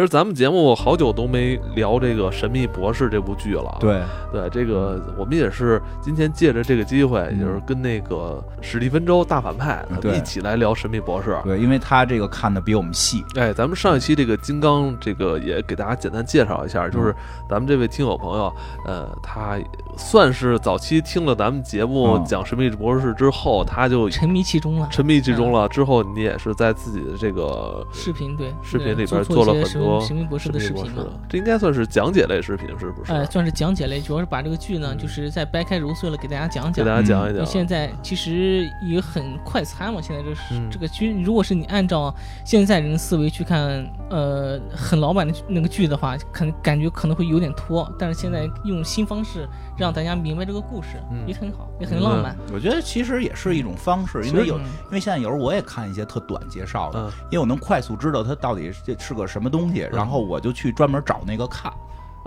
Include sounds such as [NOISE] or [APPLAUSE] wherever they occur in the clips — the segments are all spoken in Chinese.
其实咱们节目好久都没聊这个《神秘博士》这部剧了。对对，这个我们也是今天借着这个机会，嗯就是跟那个史蒂芬周大反派，一起来聊《神秘博士》。对，因为他这个看的比我们细，哎，咱们上一期这个金刚，这个也给大家简单介绍一下，就是咱们这位听友朋友，呃，他算是早期听了咱们节目嗯讲《神秘博士》之后，他就沉迷其中了。沉迷其中了。之后你也是在自己的这个视频对视频里边做做了很多神神秘博士的视频嘛。这应该算是讲解类视频，是不是？哎，算是讲解类，主要是把这个剧呢，嗯就是再掰开揉碎了给大家讲讲给。大家讲一讲。现在其实也很快餐嘛，现在就是、嗯这个剧，如果是你按照现在人的思维去看，呃，很老版的那个剧的话，可能感觉可能会有点拖。但是现在用新方式让大家明白这个故事，嗯也很好，也很浪漫。我觉得其实也是一种方式，因为有，嗯因为现在有时候我也看一些特短介绍的，嗯因为我能快速知道它到底这是个什么东西，然后我就去专门找那个看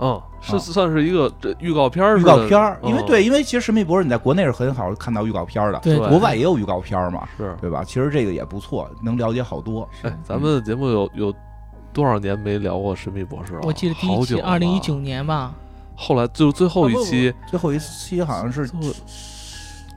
嗯，是啊算是一个这预告片儿预，告片儿，因为嗯对，因为其实《神秘博士》你在国内是很好看到预告片儿的，对对国外也有预告片儿嘛，是。对吧？其实这个也不错，能了解好多。哎，咱们的节目有有多少年没聊过《神秘博士》了？我记得第一期好久了二零一九年吧，后来就最后一期，最后一期好像是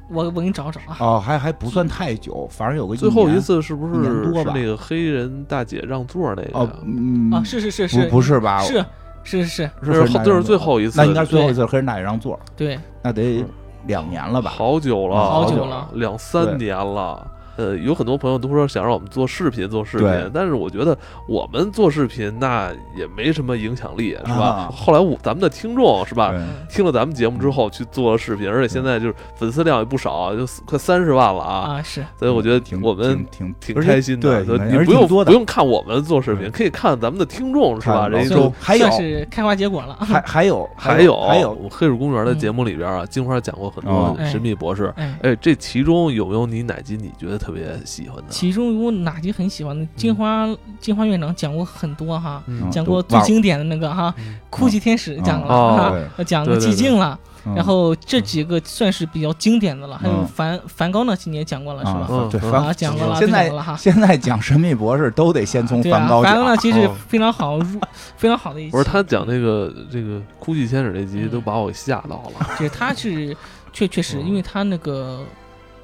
我我给你找找啊。哦，还还不算太久，反正有个最后一次是不是多吧是那个黑人大姐让座那个哦？，嗯啊，是是是不是不是吧？是是是是，这是最后一次，那应该是最后一次黑人大姐让座，对，那得嗯两年了吧？好久了，嗯好久久了两三年了。呃，有很多朋友都说想让我们做视频，做视频，但是我觉得我们做视频那也没什么影响力，是吧？啊后来我咱们的听众是吧，听了咱们节目之后去做了视频，而且现在就是粉丝量也不少，就快三十万了啊！啊是，所以我觉得挺我们挺挺开心的。对，你不用不用看我们做视频，可以看咱们的听众是吧？看人家就老周还有算是开花结果了。还 [LAUGHS] 还有还有还有我黑水公园的节目里边啊，金花讲过很多哦神秘博士。哎，哎，这其中有没有你哪集你觉得特别喜欢的？其中有哪集很喜欢的？金花金花院长讲过很多哈，嗯讲过最经典的那个哈嗯，哭泣天使讲了哦哈讲过对对寂静了，嗯然后这几个算是比较经典的了。还有嗯梵梵高那期你也讲过了是吧？啊，讲过了，现在讲过了哈。现在讲神秘博士都得先从梵高讲梵高呢，其实哦非常好，入非常好的一期。不是他讲这个这个哭泣天使这集嗯都把我吓到了。[LAUGHS] 就是他是确确实，嗯因为他那个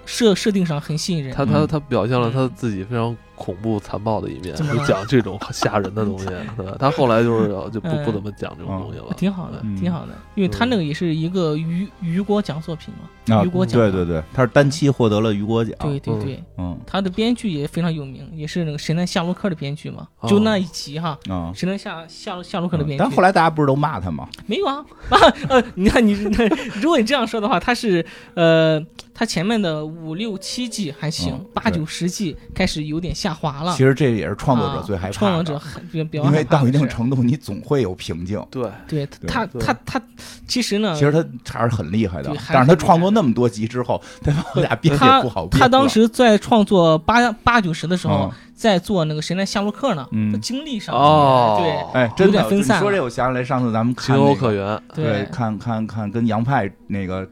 设设定上很吸引人。他他嗯他表现了他自己非常恐怖残暴的一面，就讲这种吓人的东西，[LAUGHS] 对吧？他后来就是就不嗯不怎么讲这种东西了。挺好的，嗯挺好的，因为他那个也是一个雨雨果奖作品嘛，啊雨果奖。对对对，他是单期获得了雨果奖，嗯对对对，嗯他的编剧也非常有名，也是那个《神探夏洛克》的编剧嘛，哦就那一集哈，啊。《神探夏夏夏洛克》的编剧。但后来大家不是都骂他吗？没有啊啊呃，你看你如果你这样说的话，他是呃，他前面的五六七季还行嗯，八九十季开始有点下滑了。其实这也是创作者啊最害怕的，创作者很比比较因为到一定程度，你总会有瓶颈。对，对对他他他其实呢，其实他还是很厉害的但是他创作那么多集之后，他往俩憋他也不好憋。他当时在创作八八九十的时候嗯，在做那个《谁来夏洛克》呢，嗯他精力上哦对哎，真的有点分散说这，我想起来，上次咱们看情有那个，可原对，看看看跟杨派那个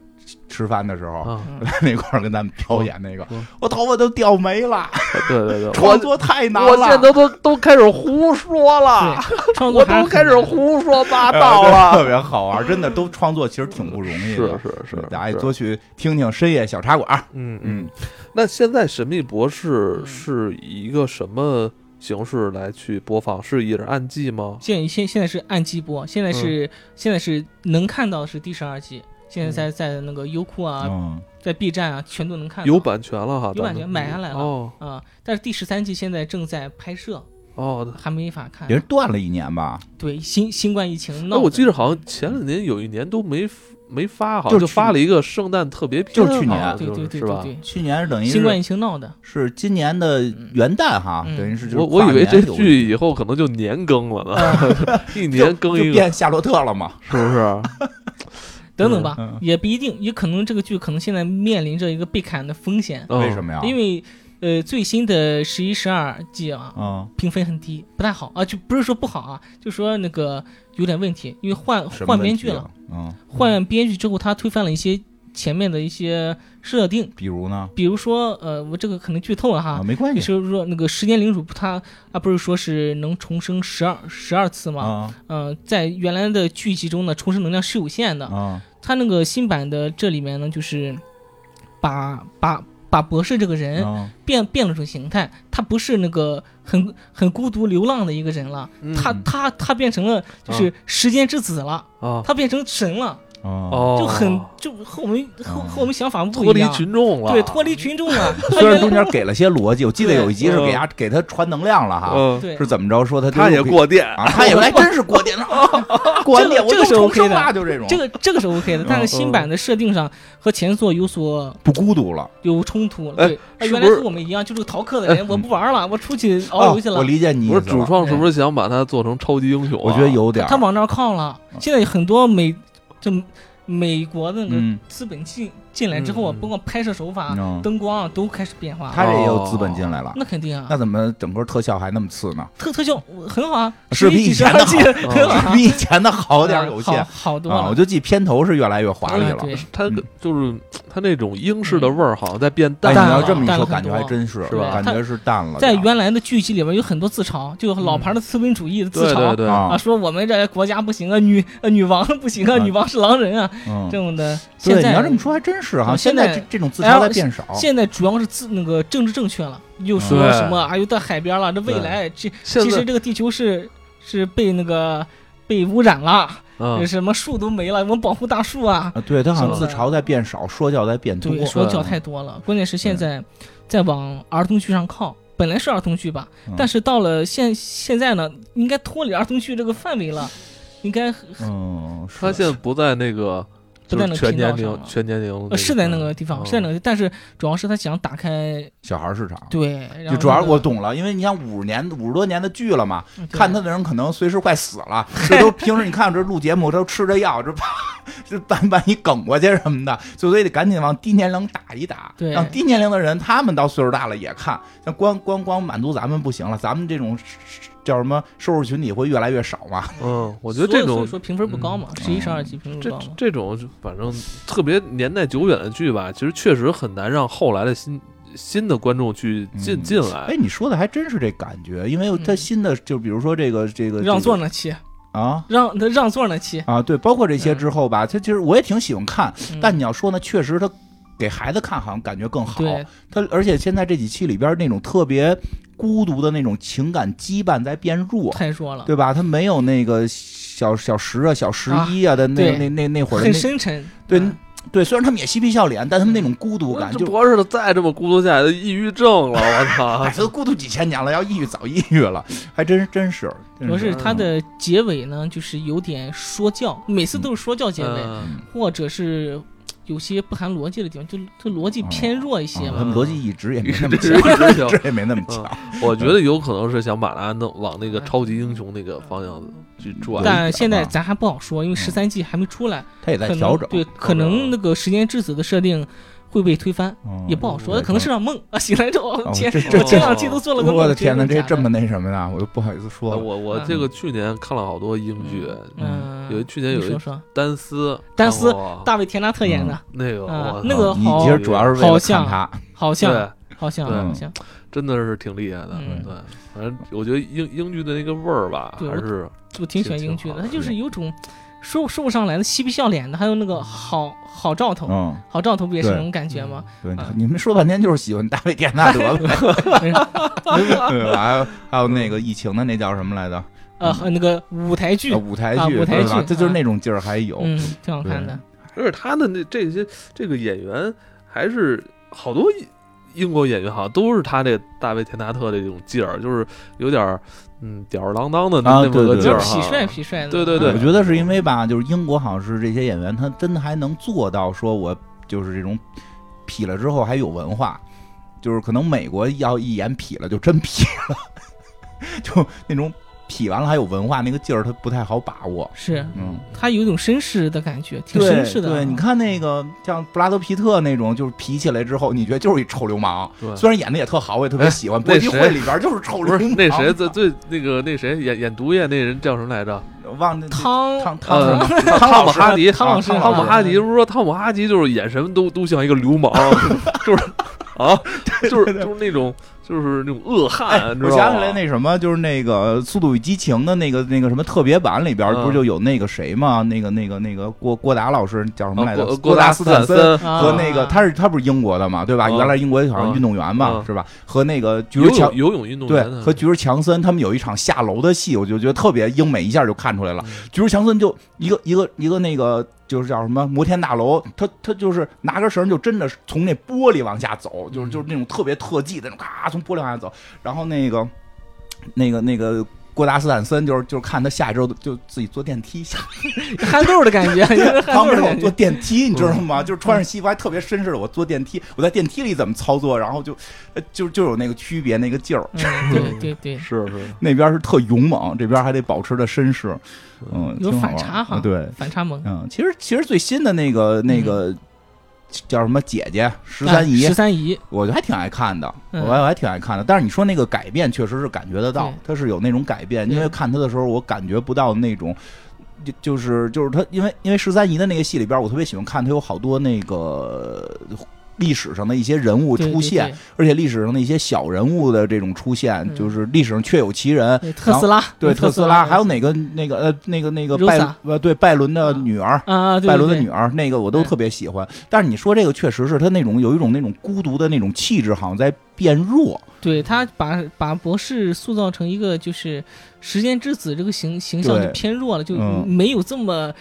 吃饭的时候，[LAUGHS] 在！那块儿跟咱们表演那个嗯，我头发都掉没了，对对对，[LAUGHS] 创作太难了我现在。都都都开始胡说了，[LAUGHS] 我作都开始胡说八哎道了。特别好玩，真的都创作其实挺不容易的。是是，大家也多去听听深夜小茶馆。嗯嗯嗯。那现在《神秘博士》嗯是以一个什么形式来去播放？是也是按季吗？现现现在是按季播，现在是、现在是能看到是第十二季，现在在在那个优酷啊，嗯，在 B 站啊，全都能看到。有版权了哈，有版权买下来了哦啊、但是第十三季现在正在拍摄，哦。还没法看也。是断了一年吧，对新新冠疫情那闹的，我记得好像前两年有一年都没没发，好像就发了一个圣诞特别片，就是去年好像对对对是吧？对对，去年是等于新冠疫情闹的。是今年的元旦哈，嗯等于是就是我我以为这跨年剧以后可能就年更了呢，[LAUGHS] 一就年更一个，变夏洛特了嘛，是不是？[LAUGHS] 等等吧，嗯也不一定，也可能这个剧可能现在面临着一个被砍的风险，嗯为什么呀？因为呃最新的十一、十二季啊，嗯，评分很低，不太好。啊，就不是说不好啊，就说那个有点问题，因为换换编剧了，，嗯。换编剧之后，他推翻了一些前面的一些设定，比如呢？比如说，呃，我这个可能剧透了哈。啊，，没关你系是说那个时间领主他啊，不是说是能重生十二十二次吗？啊。嗯、在原来的剧集中呢，重生能量是有限的。啊。他那个新版的这里面呢，就是把把把博士这个人啊。变变了种形态，他不是那个很很孤独流浪的一个人了，嗯。他他他变成了就是时间之子了，啊，他变成神了，哦，哦，就很就和我们和哦。和我们想法不脱离样。群众了，对，脱离群众了。他 [LAUGHS] 虽然原来中间给了些逻辑，我记得有一集是给对他给他传能量了哈，嗯，对。是怎么着说他他也过电，啊，他也 [LAUGHS] 还真是过电了，[LAUGHS] 过完电我这个是重 OK 生的了就这种，这个这个是 OK 的，但是嗯新版的设定上和前作有所不孤独了。有冲突。哎对，他原来是和我们一样，就是逃课的人，我不玩了，我出去熬游戏了哦我。理解你意思了，不是主创是不是想把他做成超级英雄啊？我觉得有点儿，他往那儿靠了。现在很多美就美国的那个嗯，资本进进来之后包括拍摄手法、嗯灯光啊，都开始变化。他这也有资本进来了，那肯定啊那，怎么整个特效还那么次呢？特特效 [LAUGHS] 很好啊，是比以前的季12季好比以前的好点儿有限好好多了！我。就记片头是越来越华丽了。他嗯就是他那种英式的味儿好像在变哎，淡你要这么一说，感觉还真是，是吧感觉是淡了。在原来的剧集里边有很多自嘲，就老牌的资本主义的自嘲对对，啊，啊，说我们这国家不行啊，女呃女王不行啊，啊女王是狼人啊，嗯这，种的。对，现在你要这么说还真是哈。嗯现在这这种自嘲在变少。现在主要是自那个政治正确了，又说什么啊，又到海边了，这未来这其实这个地球是是被那个被污染了，嗯什么树都没了，我们保护大树啊。啊，对他好像自嘲在变少，说教在变多。对，说教太多了。关键是现在在往儿童剧上靠，本来是儿童剧吧，嗯但是到了现现在呢，应该脱离儿童剧这个范围了，[LAUGHS] 应该嗯，是他现在不在那个不在那个就是全年频道上了龄全年龄呃是在那个地方，嗯是在那个，但是主要是他想打开小孩市场。对，然后就主要我懂了，因为你想五十年五十多年的剧了嘛，看他的人可能随时快死了，[LAUGHS] 这都平时你看这录节目都吃着药，这这万万一梗过去什么的，所以得赶紧往低年龄打一打，对让低年龄的人他们到岁数大了也看，像光光光满足咱们不行了，咱们这种叫什么收入群体会越来越少嘛。嗯，我觉得这种所以说评分不高嘛，十一十二集评分这不高嘛。这种就反正特别年代久远的剧吧，其实确实很难让后来的新新的观众去进嗯进来哎，。你说的还真是这感觉，因为他嗯新的就比如说这个这个让座呢那期，啊。让他让座那期，啊，对，包括这些之后吧，他其实我也挺喜欢看，嗯但你要说呢，确实他给孩子看好像感觉更好。对他而且现在这几期里边那种特别孤独的那种情感羁绊在变弱，太弱了，对吧？他没有那个小小十啊、小十一啊的那、对那那那会儿那深沉。对嗯对，虽然他们也嬉皮笑脸，但他们那种孤独感就。这博士再这么孤独下来，抑郁症了，我 [LAUGHS] 操哎，！他都孤独几千年了，要抑郁早抑郁了，还真真是。真主要是是它的结尾呢，就是有点说教，每次都是说教结尾，嗯或者是有些不含逻辑的地方，就就逻辑偏弱一些啊嘛。他们逻辑一直也没那么强，也没那么强。我觉得有可能是想把它弄往那个超级英雄那个方向但现在啊咱还不好说，因为十三季还没出来，他也在调整，对，可能那个时间之子的设定会被推翻，嗯也不好说，对可能是场梦啊醒来之后哦 [LAUGHS] 前这前两季都做了个梦，我的天哪，这这么那什么呢？我都不好意思说。我我这个去年看了好多英剧，嗯，有去年有一丹斯，丹斯大卫田纳特演的，那个那个好其实主要是为了看好像他，好像，好像好像，真的是挺厉害的。嗯对，反正我觉得英英剧的那个味儿吧，还是我挺喜欢英剧的，挺好它就是有种说说不上来的嬉皮笑脸的，还有那个好好兆头，嗯，好兆头不也是那种感觉吗？对啊，你们说半天就是喜欢大卫·典纳德呗，[LAUGHS] 对吧？还有还有那个疫情的那叫什么来着？呃，和那个舞台剧呃，舞台剧，啊舞台剧这就是那种劲儿还有。嗯，挺好看的。而且他的那这些这个演员还是好多英国演员，好像都是他这大卫·田纳特的这种劲儿，就是有点儿嗯吊儿郎当的那么个劲儿哈。痞帅痞帅的，对对对。我觉得是因为吧，就是英国好像是这些演员，他真的还能做到说我就是这种痞了之后还有文化，就是可能美国要一演痞了就真痞了，[LAUGHS] 就那种痞完了还有文化，那个劲儿他不太好把握。是嗯，他有一种绅士的感觉，挺绅士的。啊。对，你看那个像布拉德皮特那种，就是皮起来之后，你觉得就是一臭流氓。对。虽然演的也特好，我也特别喜欢。搏击会里边就是臭流氓。那谁？最最那个那谁演演毒液那人叫什么来着？忘那汤汤汤姆哈迪，汤汤姆哈迪啊不是说汤姆哈迪就是眼神都都像一个流氓，就是啊，就是就是那种就是那种恶哎汉，，你我想起来那什么，就是那个《速度与激情》的那个那个什么特别版里边，嗯不是就有那个谁吗？那个那个那个郭郭达老师叫什么来着？啊郭郭达斯坦森啊和那个他是他不是英国的嘛，对吧？嗯原来英国好像运动员嘛，嗯是吧？和那个菊游儿强泳游泳运动对员对和菊儿强森他们有一场下楼的戏，我就觉得特别英美，一下就看出来了。嗯菊儿强森就一个一个一个那个就是叫什么摩天大楼，他他就是拿根绳就真的从那玻璃往下走，就是就是那种特别特技的那种，咔从玻璃往下走。然后那个那个那个郭达斯坦森就是就是看他下一周就自己坐电梯下，[LAUGHS] 憨豆的感觉，[LAUGHS] 憨旁边有坐。电梯，你知道嗯吗？就是穿上西服还特别绅士的，我坐电梯，我在电梯里怎么操作，然后就呃就就有那个区别那个劲儿。嗯，[LAUGHS] 对对对，是是，那边是特勇猛，这边还得保持着绅士，嗯，有反差哈啊对，反差萌。嗯，其实其实最新的那个那个叫什么姐姐十三姨哎十，三姨，我就还挺爱看的，嗯我还我还挺爱看的。但是你说那个改变，确实是感觉得到对，它是有那种改变，因为看他的时候，我感觉不到那种。就就是就是他，因为因为十三姨的那个戏里边，我特别喜欢看，他有好多那个历史上的一些人物对出现，，而且历史上的一些小人物的这种出现，嗯。就是历史上确有其人。特斯拉，对特特斯拉，还有哪个那个呃那个那个拜呃对拜伦的女儿，啊，拜伦的女儿，那个我都特别喜欢。但是你说这个确实是他那种有一种那种孤独的那种气质，好像在变弱。对他把把博士塑造成一个就是时间之子这个形形象就偏弱了，就嗯。没有这么，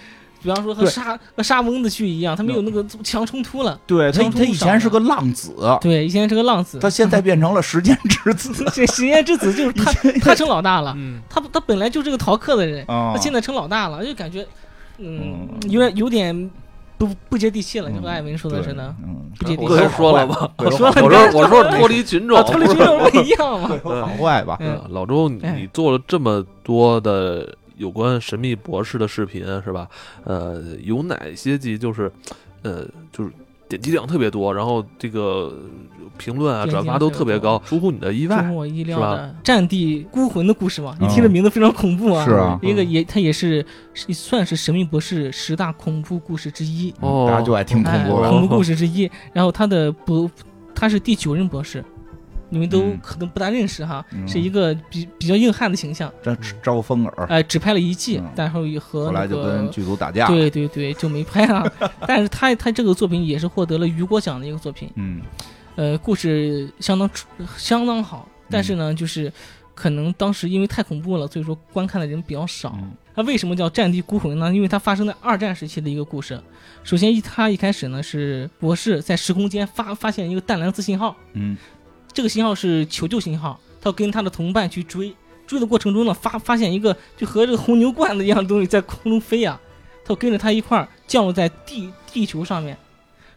比方说和沙和沙翁的剧一样，他没有那个强冲突了。对他，他以前是个浪子，对，以前是个浪子，他现在变成了时间之子 [LAUGHS] 这时间之子就是他，[LAUGHS] 他成老大了。嗯，他他本来就是个逃课的人，啊他。现在成老大了，就感觉，嗯嗯，有点有点不不接地气了，就和嗯艾文说的对似的。嗯，不接地气我说了吧，我说了我说我说脱离群众啊，，脱离群众不一样嘛。好坏吧？老周，你做了这么多的有关神秘博士的视频是吧？呃，有哪些集就是，呃，就是点击量特别多，然后这个评论啊、转发都特别高，出乎你的意外出乎。我意料的《战地孤魂》的故事嘛，你听这名字非常恐怖啊。是啊，一个也，它也是是算是《神秘博士》十大恐怖故事之一，哦大家就爱听恐哎，怖的。恐怖故事之一。然后他的博，他是第九任博士，你们都嗯可能不大认识哈，嗯是一个比比较硬汉的形象。这招风耳，哎，只拍了一季嗯，然后也和后来就跟。剧组打架。对对对，就没拍啊。[LAUGHS] 但是他他这个作品也是获得了雨果奖的一个作品，嗯呃，故事相当出相当好，但是呢，就是可能当时因为太恐怖了，所以说观看的人比较少。嗯它为什么叫《战地孤魂》呢？因为它发生在二战时期的一个故事。首先一，它一开始呢是博士在时空间发发现一个淡蓝色信号，嗯这个信号是求救信号，他要跟他的同伴去追，追的过程中呢发发现一个就和这个红牛罐子一样东西在空中飞呀、他就跟着他一块儿降落在地地球上面。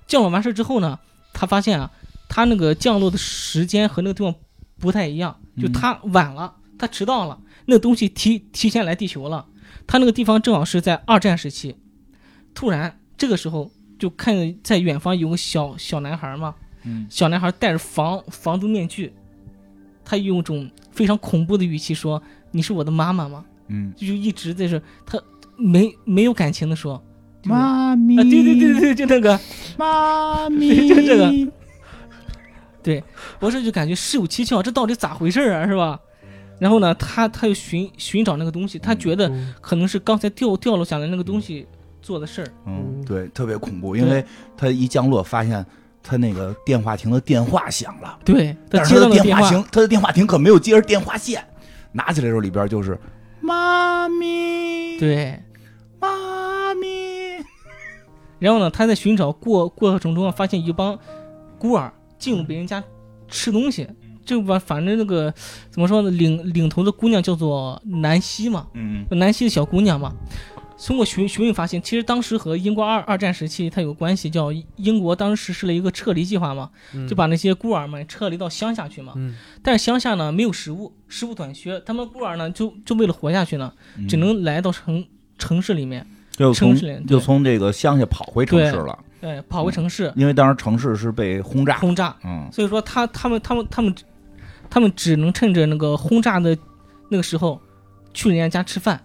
降落完事之后呢，他发现啊，他那个降落的时间和那个地方不太一样，就他晚了，他迟到了，那东西提提前来地球了。他那个地方正好是在二战时期，突然这个时候就看在远方有个小小男孩嘛，嗯。小男孩戴着防防毒面具，他用一种非常恐怖的语气说：“你是我的妈妈吗？嗯？”，就一直在这，他没没有感情的说：“妈咪。啊，对对对对，就那个，妈咪，[LAUGHS] 就这个。博士就感觉事有蹊跷，这到底咋回事啊，是吧？然后呢，他他又寻寻找那个东西，他觉得可能是刚才掉掉落下来那个东西做的事儿。嗯，对，特别恐怖，因为他一降落，发现他那个电话亭的电话响了，对他但是接电话，他的电话亭，他的电话亭可没有接着电话线，拿起来的时候里边就是妈咪，，对，妈咪，然后呢，他在寻找过过程中啊，发现一帮孤儿进入别人家吃东西。这吧，反正那个怎么说呢，领领头的姑娘叫做南希嘛，嗯。南希的小姑娘嘛。通过询询问发现，其实当时和英国二二战时期它有关系，叫英国当时实施了一个撤离计划嘛，嗯。就把那些孤儿们撤离到乡下去嘛。嗯。但是乡下呢没有食物，食物短缺，他们孤儿呢就就为了活下去呢，嗯。只能来到城城市里面，就从城市里对。就从这个乡下跑回城市了，对，跑回城市。因为当时城市是被轰炸，轰炸，嗯。所以说他他们他们他们他们只能趁着那个轰炸的那个时候去人家家吃饭。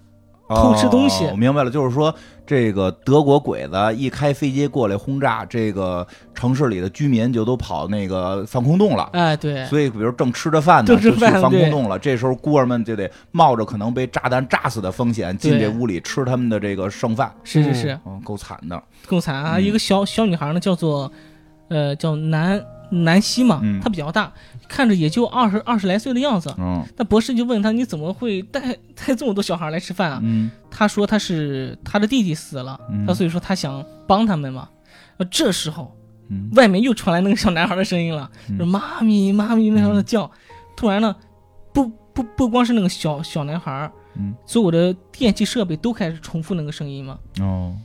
偷吃东西哦我明白了，就是说这个德国鬼子一开飞机过来轰炸，这个城市里的居民就都跑那个防空洞了。哎，对，所以，比如正吃着饭呢，就去防空洞了。这时候，孤儿们就得冒着可能被炸弹炸死的风险进这屋里吃他们的这个剩饭。是是是，嗯，够惨的。够惨啊！嗯一个小小女孩呢，叫做呃叫南南希嘛嗯，她比较大，看着也就二十二十来岁的样子。嗯那博士就问他：“你怎么会带 [LAUGHS] 带这么多小孩来吃饭啊嗯？”她说：“他是他的弟弟死了，嗯她所以说他想帮他们嘛。”呃，这时候嗯外面又传来那个小男孩的声音了，妈咪妈咪那样的叫。突然呢，不不不光是那个小小男孩，嗯所有的电器设备都开始重复那个声音嘛。哦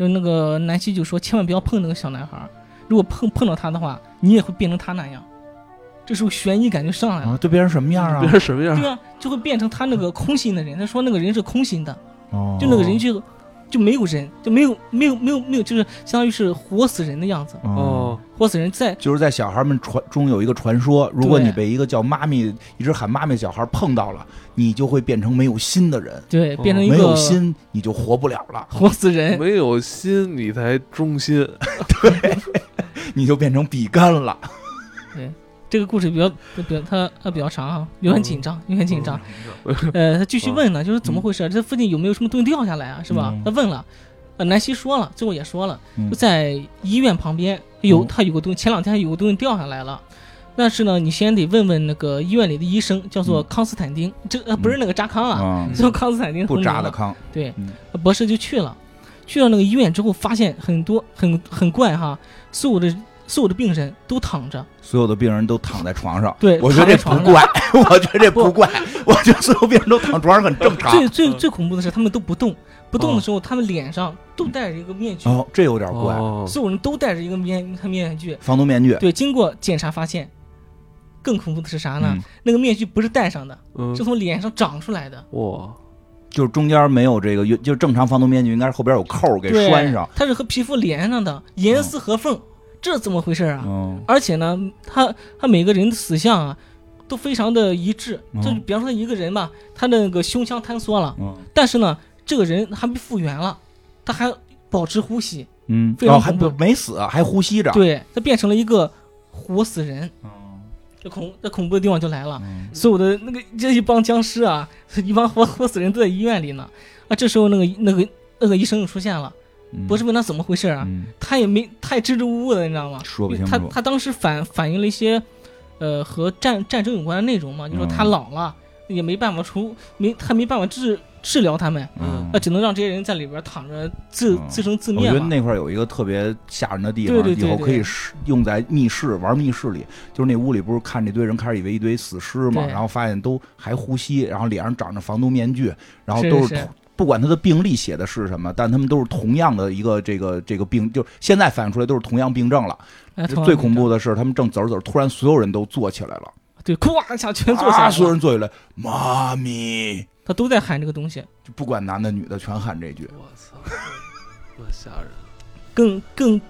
那个南希就说：“千万不要碰那个小男孩，如果碰碰到他的话，你也会变成他那样。”这时候悬疑感就上来了，啊，这变成什么样啊变？成什么样？对啊，就会变成他那个空心的人。他说那个人是空心的，哦就那个人就就没有人，就没有没有没有没有，就是相当于是活死人的样子。哦。哦，活死人在就是在小孩们传中有一个传说，如果你被一个叫妈咪一直喊妈咪的小孩碰到了，你就会变成没有心的人，对变成一没有心你就活不了了，活死人。没有心你才忠心。[LAUGHS] 对你就变成比干了。对这个故事比较比较他他比较长啊，有点紧张，有点紧张。呃，他继续问呢，就是怎么回事？这附近有没有什么东西掉下来啊？是吧嗯？他问了，呃，南希说了，最后也说了，嗯就在医院旁边有嗯。他有个东西，前两天还有个东西掉下来了。但是呢，你先得问问那个医院里的医生，叫做嗯。康斯坦丁，这呃不是那个扎康啊，啊，[LAUGHS] 叫康斯坦丁不扎的康，对嗯，博士就去了，去了那个医院之后，发现很多很很怪哈，所有的所有的病人都躺着，所有的病人都躺在床上。对，我觉得这不怪，[LAUGHS] 我觉得这不怪，我觉得所有病人都躺床上很正常。最最嗯。最恐怖的是，他们都不动，不动哦的时候，他们脸上都戴着一个面具，哦，这有点怪。哦，所有人都戴着一个面面具。防毒面具，对，经过检查发现，更恐怖的是啥呢？嗯那个面具不是戴上的，嗯是，从脸上长出来的，哇，就是中间没有这个，就正常防毒面具应该是后边有扣给拴上。它是和皮肤连上的，严丝合缝，这怎么回事啊？嗯而且呢，他他每个人的死相啊，都非常的一致。嗯就比方说一个人吧，他的那个胸腔坍缩了，嗯但是呢，这个人还没复原了，他还保持呼吸，嗯，非常哦还没死，还呼吸着。对他变成了一个活死人。哦这恐这恐怖的地方就来了，嗯所有的那个这 [LAUGHS] 一帮僵尸啊，一帮活活死人都在医院里呢。啊，这时候那个那个那个医生又出现了，嗯博士问他怎么回事啊，嗯他也没他也支支吾吾的，你知道吗？他说不清楚。他当时反反映了一些，呃，和战战争有关的内容嘛，就说他嗯老了，也没办法出没他没办法治治疗他们，嗯。那只能让这些人在里边躺着自嗯。自生自灭我觉得。那块有一个特别吓人的地方，对对对以后可以对。使用在密室玩密室里。就是那屋里不是看这堆人开始以为一堆死尸嘛，然后发现都还呼吸，然后脸上长着防毒面具，然后是是都同不管他的病历写的是什么，但他们都是同样的一个这个这个病，就现在反映出来都是同样病症了。哎最恐怖的，是，他们正走着走着，突然所有人都坐起来了，对，咵一下全坐下啊，来了，所有人坐起来，妈咪，他都在喊这个东西。就不管男的女的全喊这句。我操，那吓人。更更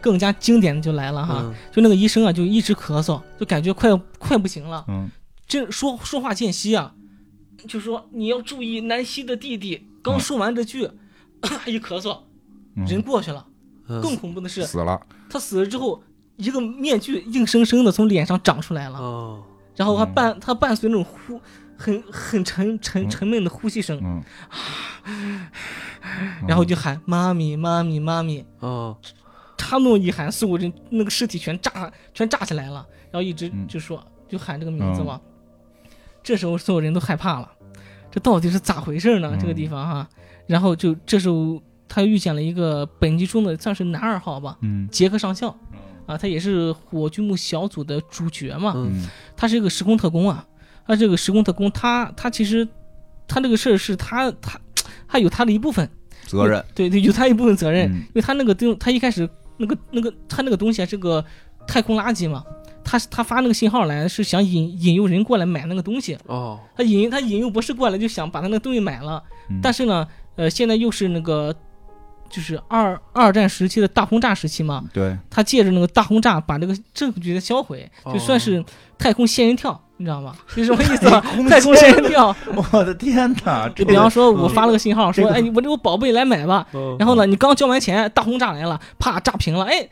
更加经典的就来了哈，嗯。就那个医生啊，就一直咳嗽，就感觉快快不行了，嗯。这说说话间隙啊，就说你要注意南希的弟弟。刚嗯说完这句，[CLEARS THROAT] 一咳嗽，嗯。人过去了。嗯。更恐怖的是，死了，他死了之后，一个面具硬生生的从脸上长出来了，哦，然后还嗯。伴他伴随那种呼很很沉沉嗯。沉闷的呼吸声，嗯，[SIGHS] 然后就喊妈咪妈咪妈咪。哦，他那么一喊，所有人那个尸体全炸全炸起来了，然后一直嗯。就说就喊这个名字嘛。这时候所有人都害怕了，这到底是咋回事呢？嗯这个地方哈，然后就这时候他遇见了一个本集中的算是男二号吧，嗯。杰克上校啊，他也是火炬木小组的主角嘛，他是一个时空特工啊，他这个时空特工，他他其实他这个事儿是他他他有他的一部分。责任，对对，有他一部分责任，嗯。因为他那个东，他一开始那个那个他那个东西啊是个太空垃圾嘛，他他发那个信号来是想引引诱人过来买那个东西，哦，他引他引诱博士过来就想把他那个东西买了，嗯。但是呢，呃，现在又是那个就是二二战时期的大轰炸时期嘛，对，他借着那个大轰炸把这个证据给销毁，就算是太空仙人跳，你知道吗？[LAUGHS] 是什么意思？[LAUGHS] 啊？太空仙人跳，[LAUGHS] 我的天哪！这就比方说我发了个信号说，这个哎，你我这个宝贝来买吧，嗯。然后呢，你刚交完钱，大轰炸来了，啪炸平了，哎，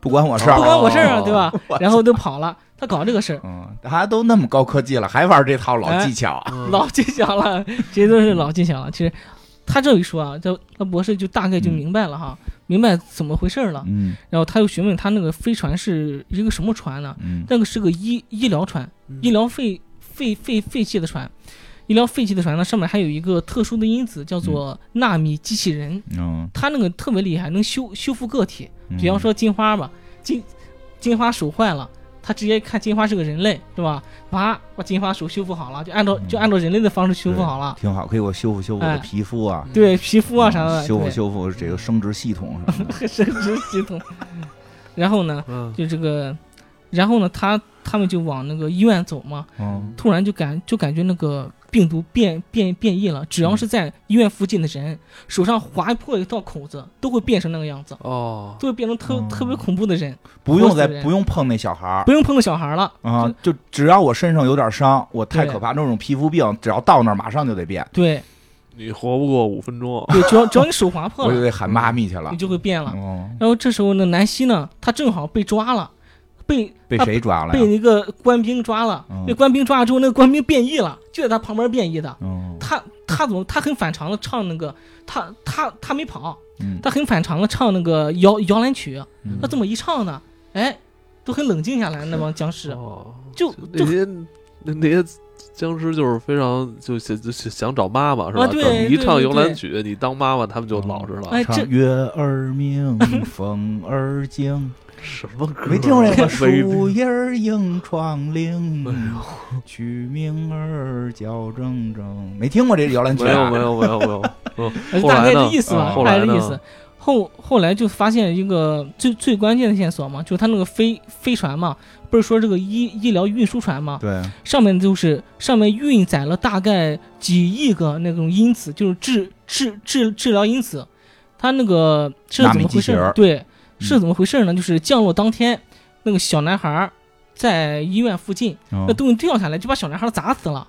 不关我事儿，不关我事儿啊，哦对吧？然后都跑了，他搞这个事儿，嗯，大家都那么高科技了，还玩这套老技巧，嗯老技巧了，这些都是老技巧了。其实他这一说啊，这那博士就大概就明白了哈，明白怎么回事儿了。嗯然后他又询问他那个飞船是一个什么船呢？嗯那个是个医医疗船，医疗废废废废弃的船。医疗废弃的船呢，上面还有一个特殊的因子，叫做纳米机器人。嗯，它那个特别厉害，能修修复个体。嗯比方说金花吧，金金花手坏了，他直接看金花是个人类，是吧？啪，把金花手修复好了，就按照嗯。就按照人类的方式修复好了。挺好，可以给我修复修复我的哎。皮肤啊，对皮肤啊啥的，修复修复这个生殖系统什么的，生殖系统。[LAUGHS] [LAUGHS] 然后呢，嗯。就这个，然后呢，他他们就往那个医院走嘛，嗯。突然就感就感觉那个病毒变变变异了，只要是在医院附近的人手上划破一道口子，都会变成那个样子，哦，都会变成特、哦特别恐怖的人，不用再不用碰那小孩儿不用碰那小孩了。啊，就只要我身上有点伤，我太可怕，那种皮肤病，只要到那儿马上就得变，对你活不过五分钟，对，只要只要你手划破了，我就得喊妈咪去了你。就会变了。哦，然后这时候呢，南希呢，她正好被抓了，被被谁抓了？被那个官兵抓了。嗯被官兵抓了之后，那个官兵变异了，就在他旁边变异的。哦，他他怎么他很反常的唱那个，他他他没跑，嗯，他很反常的唱那个摇摇篮曲。嗯他这么一唱呢，哎，都很冷静下来。那帮僵尸哦，就就那些那那些僵尸就是非常就想就想找妈妈是吧？啊对你一唱摇篮曲，你当妈妈，他们就老实了。哎这唱月儿明，风儿静，什么歌？没听过这个？树叶儿映窗哎棂，取名儿叫铮铮。没听过这摇篮曲啊？没有没有没有没有。嗯 [LAUGHS] 大概来呢这意思吧，大概的意思。后后来就发现一个最最关键的线索嘛，就是他那个飞飞船嘛，不是说这个医医疗运输船嘛，对，上面就是上面运载了大概几亿个那种因子，就是治治治治疗因子。他那个是怎么回事？对，嗯是怎么回事呢？就是降落当天，那个小男孩儿在医院附近，嗯那东西掉下来就把小男孩砸死了。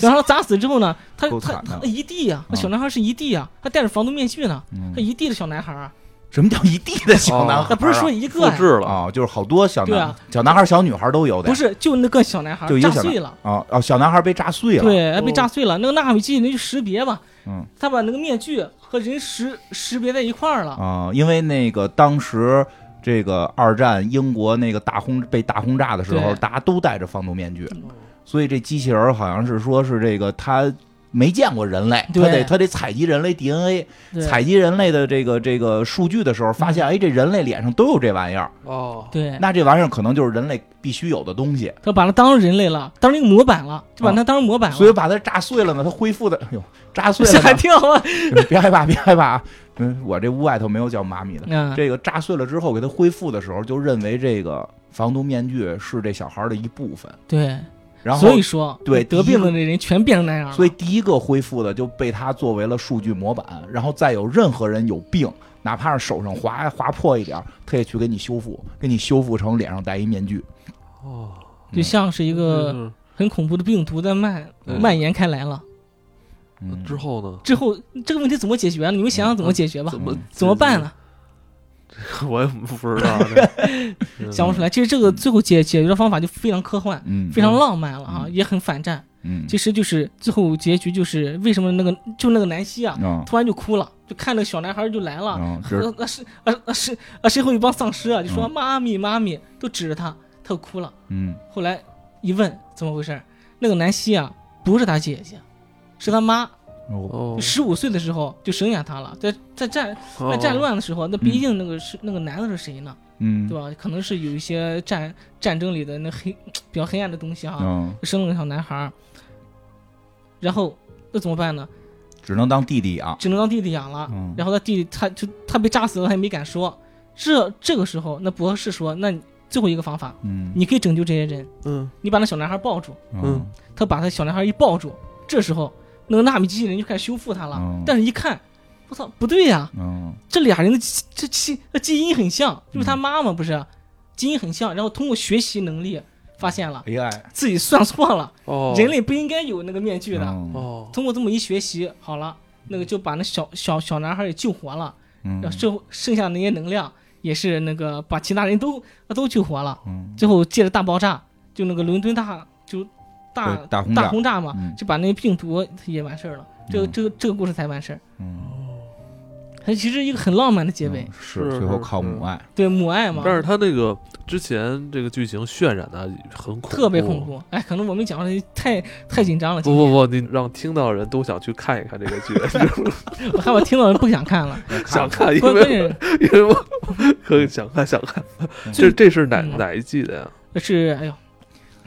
然后砸死之后呢，他他他一地呀、那啊小男孩是一地呀、他戴着防毒面具呢，嗯他一地的小男孩儿，什么叫一地的小男孩啊？那不是说一个呀，复制了，啊，就是好多小男小男孩、小女孩都有的。不是就那个小男孩就一个小男炸碎了。啊哦，小男孩被炸碎了。，对，被炸碎了。那个纳米机器人就识别嘛，嗯他把那个面具和人识识别在一块儿了。啊，因为那个当时这个二战英国那个大轰被大轰炸的时候，大家都戴着防毒面具，嗯所以这机器人好像是说是这个他。没见过人类，他得他得采集人类 DNA，采集人类的这个这个数据的时候，发现哎，这人类脸上都有这玩意儿，哦，对，那这玩意儿可能就是人类必须有的东西，他把它当成人类了，当成一个模板了，就把它当成模板了。所以把它炸碎了呢，它恢复的，哎呦，炸碎了吓呢，跳啊！[LAUGHS] 别害怕，别害怕。啊，嗯，我这屋外头没有叫妈咪的，嗯，这个炸碎了之后给它恢复的时候，就认为这个防毒面具是这小孩的一部分，对，然后所以说对得病的那人全变成那样了。所以第一个恢复的就被他作为了数据模板，然后再有任何人有病，哪怕是手上划划破一点，他也去给你修复，给你修复成脸上戴一面具。哦，就像是一个嗯很恐怖的病毒在蔓嗯蔓延开来了。嗯，之后呢？之后这个问题怎么解决呢？你们想想怎么解决吧？怎么怎么办呢？？[LAUGHS] 我也不知道，[LAUGHS] 想不出来。其实这个最后解解决的方法就非常科幻，嗯，非常浪漫了啊，嗯也很反战。嗯，其实就是最后结局就是为什么那个就那个南希啊，嗯突然就哭了，就看那个小男孩就来了，嗯，这呃呃是啊啊是啊身后一帮丧尸啊，就说嗯妈咪妈咪，都指着他，他就哭了。嗯后来一问怎么回事，那个南希啊不是他姐姐，是他妈。哦哦，十五岁的时候就生下他了，在在战哦在战乱的时候，那毕竟那个是那个男的是谁呢？嗯对吧？可能是有一些战战争里的那黑 [TSK] 比较黑暗的东西哈，嗯，生了个小男孩儿，然后那怎么办呢？只能当弟弟养。只能当弟弟养了。嗯，然后他弟弟他就他被炸死了，他也没敢说。这这个时候，那博士说，那最后一个方法，嗯你可以拯救这些人，嗯你把那小男孩抱住。嗯他把他小男孩一抱住，这时候那个纳米机器人就开始修复他了。嗯但是一看，我操，不对呀、嗯这俩人的基这基这基因很像，就是他妈妈不是，基因很像。然后通过学习能力发现了，AI 自己算错了，哦，人类不应该有那个面具的。通过这么一学习，好了，那个就把那小小小男孩也救活了，嗯然后剩剩下那些能量也是那个把其他人都都救活了。嗯最后借着大爆炸，就那个伦敦大就大大轰炸大轰炸嘛，嗯就把那个病毒也完事儿了。这个嗯这个这个故事才完事儿。嗯，它其实一个很浪漫的结尾，嗯是是最后靠母爱。对母爱嘛，但是他那个之前这个剧情渲染的很恐怖，特别恐。怖。哎，可能我没讲的太太紧张了，不不不，你让听到的人都想去看一看这个剧，[LAUGHS] 我害怕听到人不想 [LAUGHS] 看了。想看，因关关为键因为我可以想看想看。这这是哪嗯哪一季的呀？是哎呦，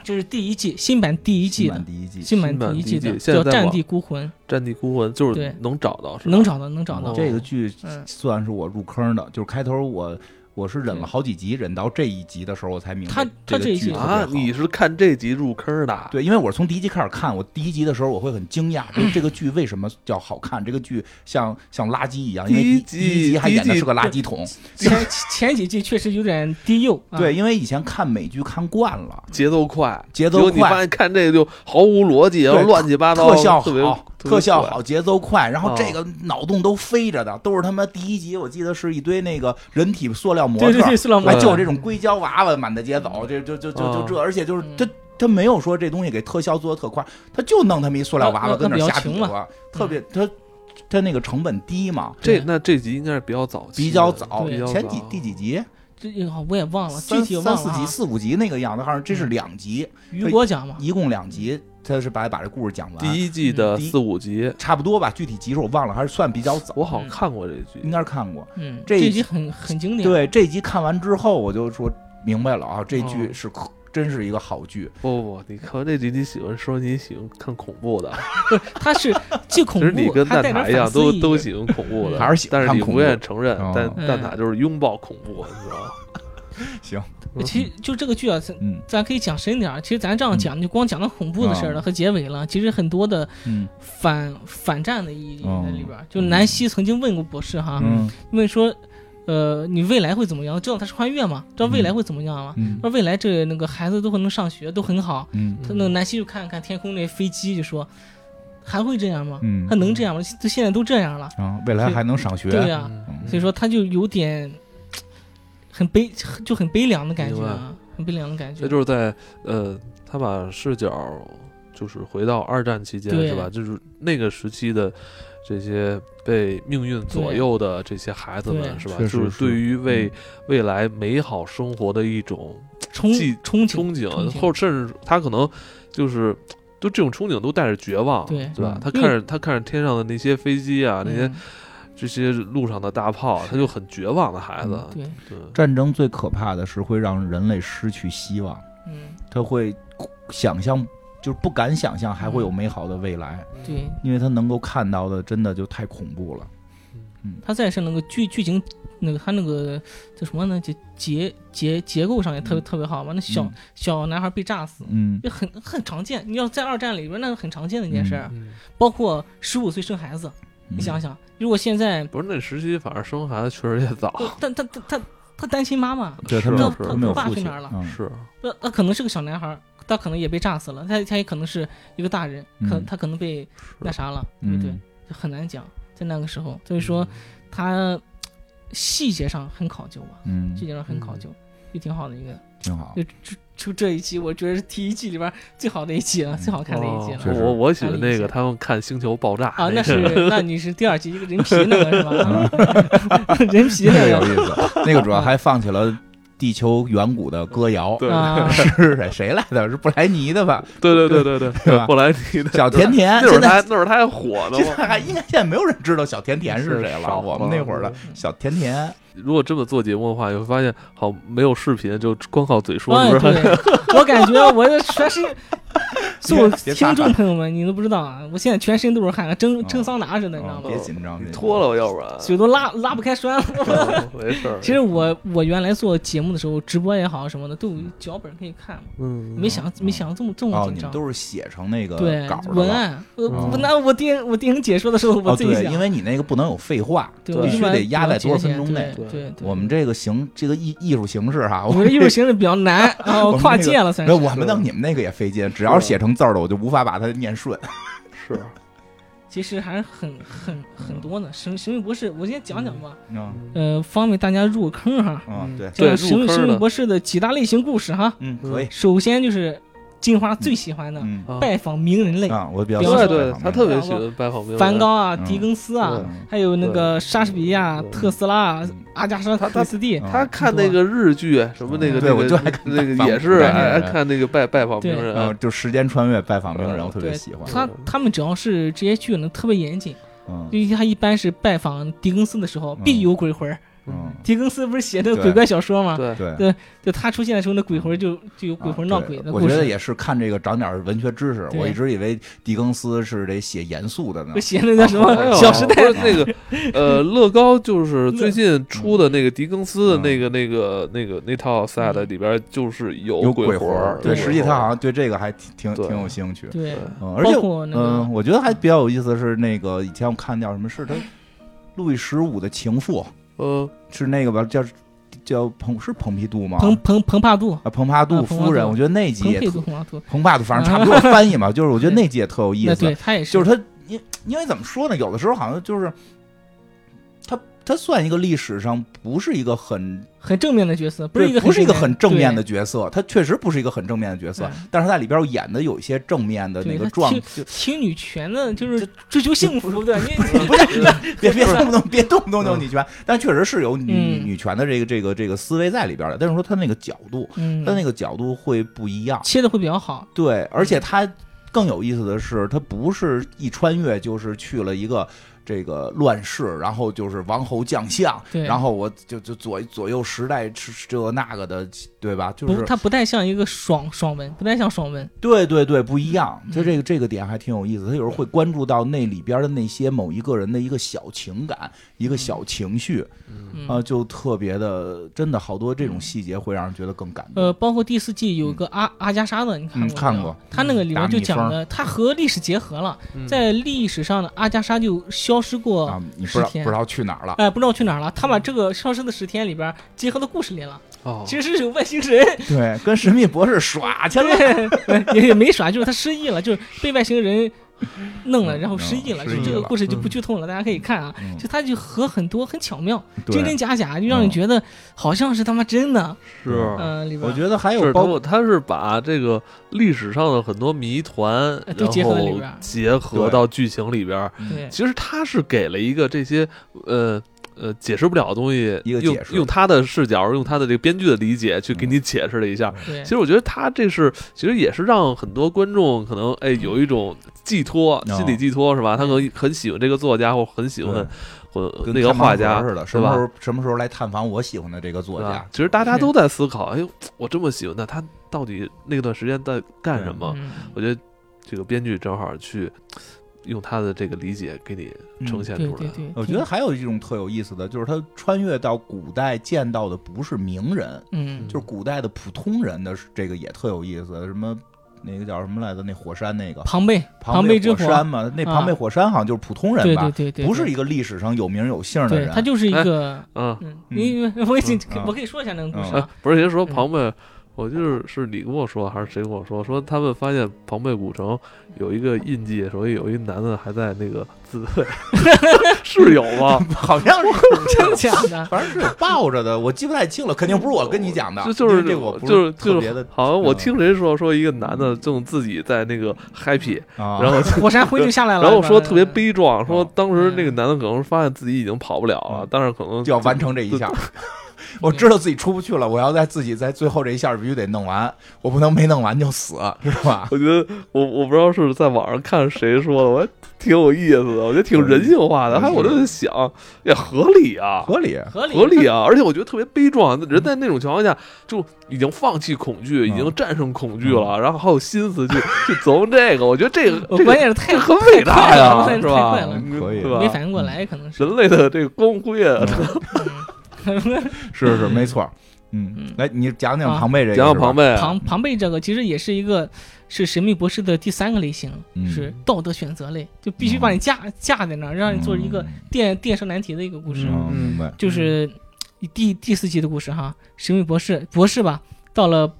这是第一季新版第一季的。新版，第一季，新版第一季的第一季现在叫《战地孤魂》，战地孤魂就是能找到是吧？能找到能找到。哦。这个剧嗯，算是我入坑的，就是开头我我是忍了好几集，忍到这一集的时候我才明白他这个他这一季剧啊，你是看这集入坑的？对，因为我是从第一集开始看，我第一集的时候我会很惊讶，[LAUGHS] 就是这个剧为什么叫好看？这个剧像像垃圾一样，因为第第一集还演的是个垃圾桶。[LAUGHS] 前前几季确实有点低幼。啊对，因为以前看美剧看惯了，节奏快，节奏快结果你发现看这个就毫无逻辑，然后乱七八糟，特效特别好，特效好，节奏快，然后哦这个脑洞都飞着的，都是他妈第一集我记得是一堆那个人体塑料模特，对对对，塑料模哎，特就是这种硅胶娃娃满大街走，这就就就就这，而且就是他他没有说这东西给特效做的特快，他就弄他们一塑料娃娃那那跟那瞎比划，特别他他那个成本低嘛，这那这集应该是比较早，比较早，前几第几集？这个我也忘了，具三体忘了啊。三四集、四五集那个样子，好像这是两集，雨果奖嘛，一共两集，他是把把这故事讲完，第一季的四五集，差不多吧，具体集数我忘了，还是算比较早，我好像看过这剧应。该是看过。嗯，这一集很很经典。对，这集看完之后，我就说明白了啊，这剧哦是可真是一个好剧。不不不，你看完这集，你喜欢说你喜欢看恐怖的，[LAUGHS] 它是既恐其实你，跟蛋挞一样，都都喜欢恐怖的，嗯 [LAUGHS] 还是喜欢但是你不看恐怖愿意承认，哦但嗯蛋挞就是拥抱恐怖，你知道吗？[LAUGHS] 行，其实就这个剧啊，咱嗯咱可以讲深点儿。其实咱这样讲，就光讲到恐怖的事儿了和结尾了。其实很多的嗯反反战的意义哦在里边。就南希曾经问过博士哈，嗯问说，呃，你未来会怎么样？知道他是穿越吗？知道未来会怎么样吗？嗯说未来这那个孩子都会能上学，都很好。嗯他那个南希就看看天空那飞机，就说还会这样吗？嗯，他能这样吗？他现在都这样了。啊，未来还能上学？对呀、嗯所以说他就有点很悲，就很悲凉的感觉很悲凉的感觉。这就是在呃，他把视角就是回到二战期间是吧？就是那个时期的这些被命运左右的这些孩子们是吧？就是对于为未来美好生活的一种憧憧憧憬，憧憬或甚至他可能就是。都这种憧憬都带着绝望，对吧？嗯他看着他看着天上的那些飞机啊，那些嗯这些路上的大炮，他就很绝望的孩子。对，对，战争最可怕的是会让人类失去希望，嗯，他会想象，就是不敢想象还会有美好的未来，对，因为他能够看到的真的就太恐怖了。嗯他再是那个剧剧情，那个他那个叫什么呢？结结结结构上也特别特别好嘛。那小、嗯小男孩被炸死，嗯也很很常见。你要在二战里边，那是很常见的一件事儿。嗯，包括十五岁生孩子，嗯你想想，如果现在，不是那时期，反正生孩子确实也早，但他他他他担心妈妈，对他没有他没有他爸去哪儿了嗯。是。那那可能是个小男孩，他可能也被炸死了，他他也可能是一个大人，可嗯。他可能被那啥了，对不对？嗯。就很难讲，在那个时候，所以说他细节上很考究吧，嗯。细节上很考究，就挺好的一个。挺好。就就就这一期，我觉得是第一季里边最好的一集了，最好看的一集哦了。我我喜欢那个他们看《星球爆炸》啊，那那是那你是第二集一个人皮那个是吧？[LAUGHS] 人皮那那个个有意思，那个主要还放起了地球远古的歌谣，对啊，是谁谁来的？是布莱尼的吧？对对对对对是吧后来你的小甜甜，那会儿现在他还那会儿他还火呢现在嘛。还应该现在没有人知道小甜甜是谁了。我们那会儿的小甜甜，如果这么做节目的话，你会发现好没有视频，就光靠嘴说，哎，是不是？对，[LAUGHS] 我感觉我的全是所有听众朋友们，你都不知道啊！我现在全身都是汗，蒸哦蒸桑拿似的，你知道啊吗？别紧张，脱了我，要不然嘴都拉拉不开栓了。[LAUGHS] [LAUGHS] 没事儿。其实我我原来做节目的时候，直播也好什么的，都有脚本可以看嘛，嗯，没想没想到这么这么哦，紧张。你们都是写成那个对文案，我哦我那我电我电影解说的时候，我自己想因，为你那个不能有废话，对，对必须得压在多少分钟内。对我们这个形这个艺艺术形式哈，我们的艺术形式比较难，[LAUGHS] 跨界了算是。没有我们弄你们那个也费劲，只要是写成字儿的，我就无法把它念顺。[LAUGHS] 是其实还是很很很多呢。神神秘博士，我先讲讲吧，嗯呃，方便大家入坑哈。嗯，对，对讲神秘入坑的神秘博士的几大类型故事哈。嗯，可以，首先就是金花最喜欢的拜访名人类，啊，我比较比方说对对，他特别喜欢拜访名人。梵高啊、嗯。狄更斯啊，还有那个莎士比亚、特斯拉嗯、阿加莎·克里斯蒂。嗯他看那个日剧，什么那个对那个我就爱看那个也是爱看那个拜拜访名对。人嗯，，就时间穿越拜访名人，嗯。我特别喜欢。他他们只要是这些剧呢，特别严谨，嗯。因为他一般是拜访狄更斯的时候嗯。必有鬼魂儿。嗯，狄更斯不是写那个鬼怪小说吗？对。对。对就他出现的时候，那鬼魂就就有鬼魂闹鬼的故事。啊我觉得也是看这个长点文学知识。我一直以为狄更斯是得写严肃的呢。不。写那叫什么？小时代。那个呃，[LAUGHS] 乐高就是最近出的那个狄更斯的那个那个那个那套 set 里边就是有有鬼魂儿，对，实际他好像对这个还挺挺挺有兴趣。对，嗯，而且嗯，我觉得还比较有意思的是那个以前我看叫什么是他路易十五的情妇，呃，是那个吧叫叫蓬是蓬皮杜吗？蓬蓬蓬帕杜、啊，蓬帕杜夫人，我觉得那集也特、蓬帕杜，蓬帕杜，反正差不多翻译嘛，就是我觉得那集也特有意思。对，他也是，就是他因因为怎么说呢，有的时候好像就是他他算一个历史上不是一个很很正面的角色，不是一个不是一个很正面的角色，他确实不是一个很正面的角色，但是他在里边演的有一些正面的那个状，挺就挺女权的，就是追求幸福，对不是 [LAUGHS] 别别动不动别动不动就女权，但确实是有女嗯女权的这个这个这个思维在里边的，但是说他那个角度，嗯，他那个角度会不一样，切的会比较好，对，而且他更有意思的是，他不是一穿越就是去了一个这个乱世，然后就是王侯将相，对。然后我就就左左右时代这这那个的，对吧？就不，是它不太像一个爽爽文，不太像爽文，对对对，不一样。就嗯这个这个点还挺有意思，他有时候会关注到那里边的那些某一个人的一个小情感、一个小情绪嗯。啊，就特别的，真的好多这种细节会让人觉得更感动。呃，包括第四季有个阿阿加莎的，你看过没有？嗯看过。他那个里面就讲的，他和历史结合了，嗯。在历史上的阿加莎就消失过啊，你不知道十天不知道去哪儿了？哎，不知道去哪儿了。他把这个消失的十天里边结合到故事里了，哦，其实是有外星人，[LAUGHS] 对，跟神秘博士耍去了。也没耍，就是他失忆了，就是被外星人 [LAUGHS] 弄了，嗯然后失忆了。就这个故事就不剧透了，大家可以看啊。嗯就他就和很多很巧妙，真真假假，就让你觉得好像是他妈真的。是。嗯，里边我觉得还有包括他，是把这个历史上的很多谜团，都结合在里边然后结合到剧情里边。对其实他是给了一个这些呃呃解释不了的东西，用用他的视角，用他的这个编剧的理解去给你解释了一下。对其实我觉得他这是，其实也是让很多观众可能哎有一种寄托，哦心理寄托是吧？他可能很喜欢这个作家，或很喜欢对或那个画家似的，什是吧？么时候什么时候来探访我喜欢的这个作家？？其实大家都在思考，哎呦，[LAUGHS] 我这么喜欢他，他到底那段时间在干什么？嗯我觉得这个编剧正好去用他的这个理解给你呈现出来。对对对，我觉得还有一种特有意思的，就是他穿越到古代见到的不是名人，嗯，就是古代的普通人的这个也特有意思。什么那个叫什么来着？那火山那个庞贝，庞贝之火山嘛？那庞贝啊火山好像就是普通人吧？对对对对，不是一个历史上有名有姓的，人。他就是一个，嗯，我可以嗯我可以说一下那个故事不是人说嗯庞贝，我就是是你跟我说还是谁跟我说？说他们发现庞贝古城有一个印记，所以有一男的还在那个自慰，[LAUGHS] 是有吗？[LAUGHS] 好像是 [LAUGHS] 真假的？反正是有抱着的，我记不太清了，肯定不是我跟你讲的，就就是这个我就是特别的，好像我嗯听谁说说一个男的正自己在那个 happy，啊，然后火山灰就下来了，然后说特别悲壮，说哦当时那个男的可能发现自己已经跑不了了嗯，但是可能就要完成这一项。我知道自己出不去了，我要在自己在最后这一下必须得弄完，我不能没弄完就死，是吧？我觉得我我不知道是在网上看谁说的，我挺有意思的，我觉得挺人性化的。还有我就在想，也合理啊，合理，合理合理啊！[LAUGHS] 而且我觉得特别悲壮，人在那种情况下就已经放弃恐惧，已嗯经战胜恐惧了，然后还有心思去去琢磨这个，我觉得这个这个我关键是太这很伟大呀，是吧太快了？可以对？没反应过来，可能是。人类的这个光辉啊，[LAUGHS] [LAUGHS] 是是没错。嗯嗯，来，你讲讲啊庞贝这个，讲讲庞贝，庞庞贝这个其实也是一个是神秘博士的第三个类型，嗯是道德选择类，就必须把你架架在那儿，让你做一个电电射难题的一个故事。嗯，明白，就是第第四集的故事哈，神秘博士博士吧，到了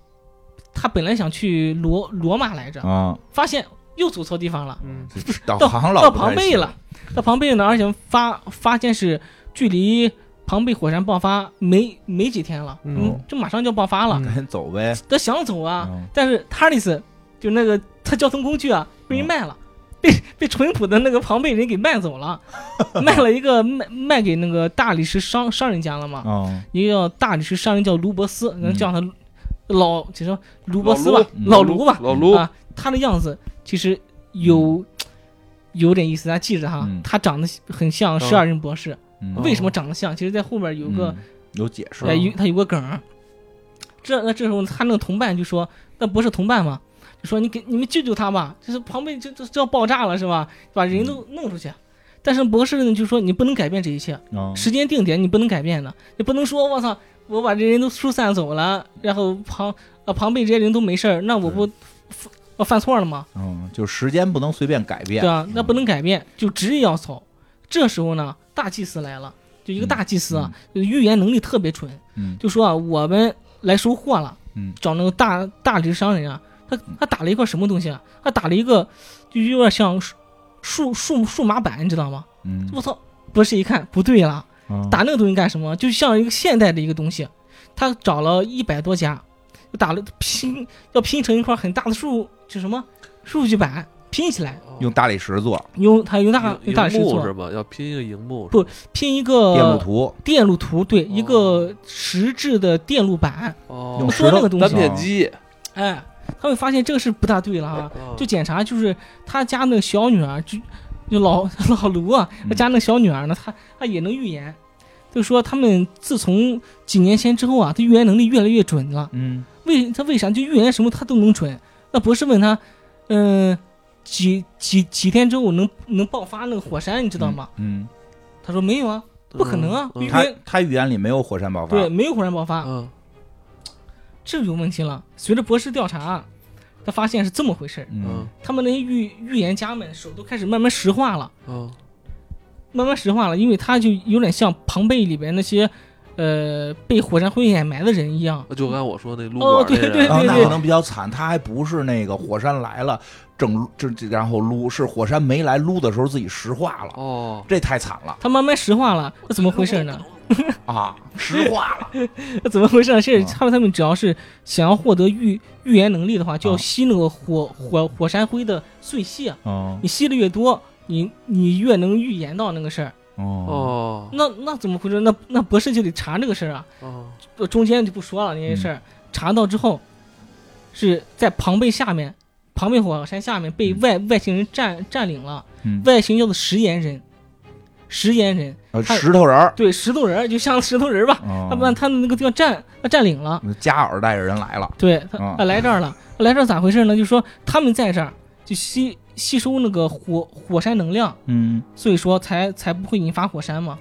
他本来想去罗罗马来着，啊，发现又走错地方了，嗯导到航老到庞贝了，到庞贝呢，而且发发现是距离庞贝火山爆发没没几天了，嗯。嗯，就马上就要爆发了，赶紧 [LAUGHS] 走呗。他想走啊，嗯。但是哈里斯就那个他交通工具啊被人卖了，[LAUGHS] 被被淳朴的那个庞贝人给卖走了，[LAUGHS] 卖了一个卖卖给那个大理石商商人家了嘛，嗯一个叫大理石商人叫卢伯斯，能叫他老就说卢伯斯吧，嗯。老卢吧，老卢，啊，他的样子其实有。有点意思，大家记着哈，嗯。他长得很像十二人博士。嗯为什么长得像？其实，在后边有个嗯有解释哎，有他有个梗儿。这那这时候他那个同伴就说：“那不是同伴吗？就说你给你们救救他吧，就是旁边就就就要爆炸了是吧？把人都弄出去。但是博士呢就说你不能改变这一切，嗯时间定点你不能改变的，你不能说我操，我把这人都疏散走了，然后旁啊庞贝这些人都没事儿，那我不我犯错了吗？嗯，就时间不能随便改变对，啊，那不能改变，就执意要走。这时候呢，大祭司来了，就一个大祭司啊，预言能力特别准，嗯就说啊，我们来收货了，嗯找那个大大理石商人啊，他他打了一块什么东西啊？他打了一个就有点像数数数数码板，你知道吗？嗯我操！博士一看不对了，嗯打那个东西干什么？就像一个现代的一个东西，他找了一百多家，就打了拼要拼成一块很大的数，就什么数据板拼起来，用大理石做。用它用大用大理石做。是吧？要拼一个荧幕，不拼一个电路图，电路图，对，一个实质的电路板。哦，用石头说那个东西。单片机，哎，他会发现这个是不大对了哈。哦。就检查，就是他家那个小女儿，就就老 [LAUGHS] 老卢啊，嗯。他家那个小女儿呢，她她也能预言，就说他们自从几年前之后啊，他预言能力越来越准了。嗯。为他为啥就预言什么他都能准？那博士问他，嗯、几几几天之后能能爆发那个火山，你知道吗？？嗯，他说没有啊，不可能啊嗯预他他预言里没有火山爆发，对，没有火山爆发，嗯这有问题了。随着博士调查，他发现是这么回事儿嗯他们那些预预言家们手都开始慢慢石化了。嗯慢慢石化了，因为他就有点像庞贝里边那些，呃，被火山灰掩埋的人一样。嗯，就跟我说那撸哦对对管那人，然后那可能比较惨，他还不是那个火山来了整这这然后撸，是火山没来撸的时候自己石化了，哦，这太惨了他慢慢石化了，那怎么回事呢？[LAUGHS] 啊，石化了，[LAUGHS] 那怎么回事呢？是啊他们他们只要是想要获得预预言能力的话，就要啊吸那个火火火山灰的碎屑，哦你吸的越多，你你越能预言到那个事儿。哦。哦。那那怎么回事？那那博士就得查这个事儿啊。哦，中间就不说了那些事儿，查到之后，是在庞贝下面，庞贝火山下面被外、外星人占占领了，嗯，外星叫做食盐人，食盐人，石头人儿，对，石头人儿就像石头人儿吧，哦。他把他们那个地方占占领了，加尔带着人来了，对他、来这儿了，来这儿咋回事呢？就说他们在这儿就吸吸收那个火火山能量，嗯。所以说才才不会引发火山嘛，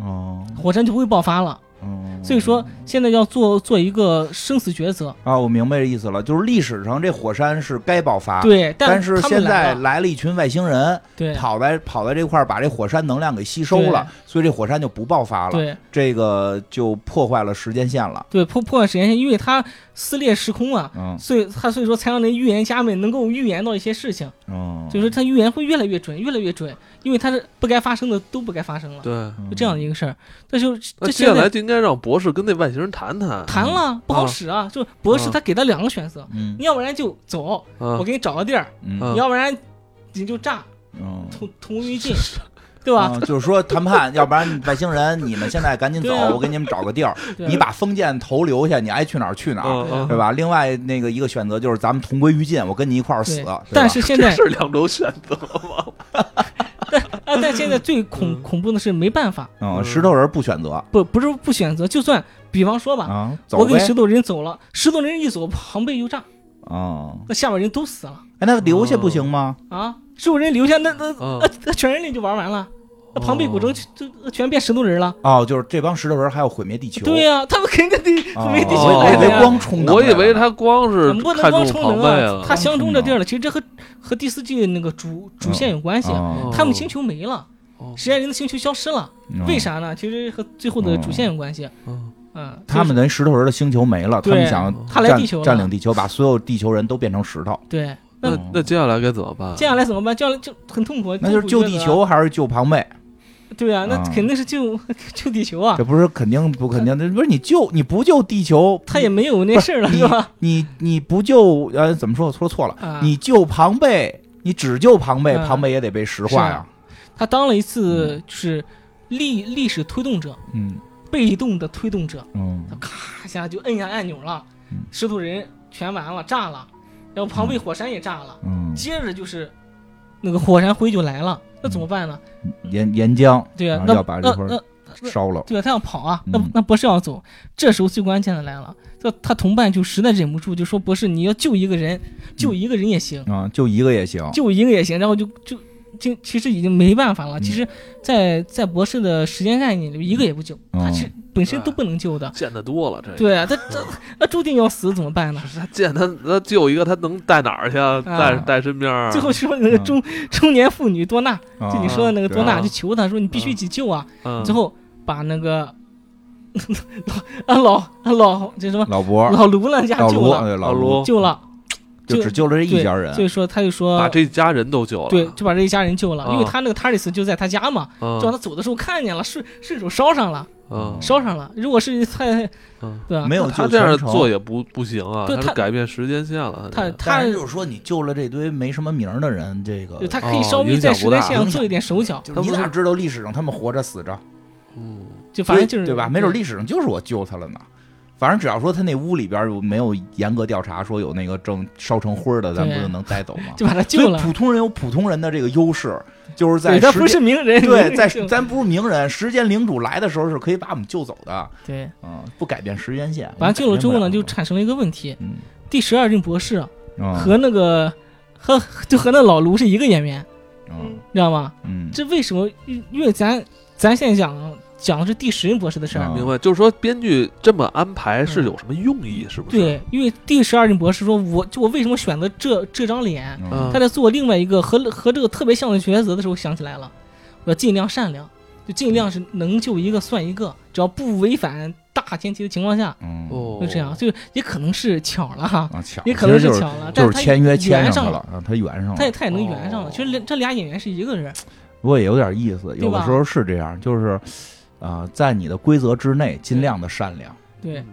哦。火山就不会爆发了。哦，所以说现在要做做一个生死抉择，啊，我明白这意思了，就是历史上这火山是该爆发，，对，但是现在来了。一群外星人，对。跑在跑在这块儿，把这火山能量给吸收了，所以这火山就不爆发了，对。这个就破坏了时间线了，对破破坏时间线，因为它撕裂时空啊，嗯。所以它所以说才让那预言家们能够预言到一些事情，嗯，就是他预言会越来越准，越来越准，因为它是不该发生的都不该发生了，对，就这样的一个事儿。那就那接下来这现在就应该让博士跟那外星人谈谈，谈了不好使啊，就博士啊他给他两个选择，嗯。你要不然就走，啊我给你找个地儿，你要不然你就炸，嗯同同归于尽。对吧？嗯 [LAUGHS] 就是说谈判，要不然外星人你们现在赶紧走啊，我给你们找个地儿，啊。你把封建头留下，你爱去哪儿去哪儿，对吧？另外那个一个选择就是咱们同归于尽，我跟你一块儿死但是现在是两种选择吗？[LAUGHS] 啊，但现在最恐嗯。恐怖的是没办法，嗯，石头人不选择。不不是不选择，就算比方说吧，啊，我给石头人走了，石头人一走，庞贝又炸，啊。那下边人都死了。哎，那留下不行吗？啊！石头人留下，那那那 [LAUGHS] 全人类就玩完了，那庞贝古城就就全变石头人了。哦，就是这帮石头人还要毁灭地球。对呀，他们肯定得哦，毁灭地球我以为来的呀。光充能我以为他光是不能光充能啊他相中这地儿了。其实这和和第四季那个主主线有关系。哦他们星球没了，哦实验人的星球消失了，嗯为啥呢？其实和最后的主线有关系。嗯嗯，他们那石头人的星球没了，他对们想占他来地球了占领地球，把所有地球人都变成石头，对，那那那接下来该怎么办？接下来怎么办？接下来就很痛苦，那就是救地。球还是救庞贝？对啊，那啊。肯定是救救 [LAUGHS] 地球啊。这，不是肯定不肯定的，不是你救你不救地球，他也没有那事儿了，你是吧？你你不救呃怎么说我说错了？啊，你救庞贝，你只救庞贝，嗯庞贝也得被石化呀。他当了一次就是历历史推动者，嗯。被动的推动者，嗯。他咔一下就摁下按钮了嗯，石头人全完了，炸了，然后庞贝火山也炸了，嗯，接着就是那个火山灰就来了，那怎么办呢？岩岩浆对啊，要把这块烧了。对啊，他要跑啊，那嗯那博士要走，这时候最关键的来了，这他同伴就实在忍不住，就说博士你要救一个人，救一个人也行，啊，救一个也行。救一个也行，然后就就就其实已经没办法了。嗯其实在，在博士的时间概念里，一个也不救，他嗯是本身都不能救的。见得多了，这对啊，他这那注定要死，怎么办呢？他见他他救一个，他能带哪儿去啊？带带身边儿。最后说那个中中年妇女多纳，啊就你说的那个多纳，对啊就求他说你必须去救啊。嗯最后把那个啊老啊老这什么老伯老卢那家救了，老老卢救了，就只救了这一家人所。以说他就说把这一家人都救了。对，就把这一家人救了，啊因为他那个塔里斯就在他家嘛，嗯，就让他走的时候看见了，顺顺手烧上了，嗯烧上了。如果是太嗯，对吧？没有救他这样做也不不行啊，对他改变时间线了。他他就是说，你救了这堆没什么名的人，这个他可以哦稍微在时间线上做一点手脚，你哪知道历史上他们活着死着？嗯就反正就是对吧？没准历史上就是我救他了呢。反正只要说他那屋里边有没有严格调查，说有那个正烧成灰儿的，咱不就能带走吗？就把他救了。普通人有普通人的这个优势，就是在对他不是名人，对，在咱不是名人，时间领主来的时候是可以把我们救走的，对，嗯，不改变时间线。完了救了之后呢，就产生了一个问题：嗯第十二任博士嗯和那个和就和那老卢是一个演员，嗯知道吗？嗯这为什么？因因为咱咱现在讲讲的是第十任博士的事儿啊，明白，就是说编剧这么安排是有什么用意？是不是？对，因为第十二任博士说，我就我为什么选择这这张脸？嗯他在做另外一个和和这个特别像的抉择的时候，想起来了，我要尽量善良，就尽量是能救一个算一个，只要不违反大前提的情况下，嗯哦，就这样，就也可能是巧了哈，啊，巧，也可能是巧了，就是签约签圆上了，啊，他圆上了。他也他也能圆上了。哦其实这这俩演员是一个人，不过也有点意思，有的时候是这样，就是，啊，在你的规则之内，尽量的善良，对，嗯。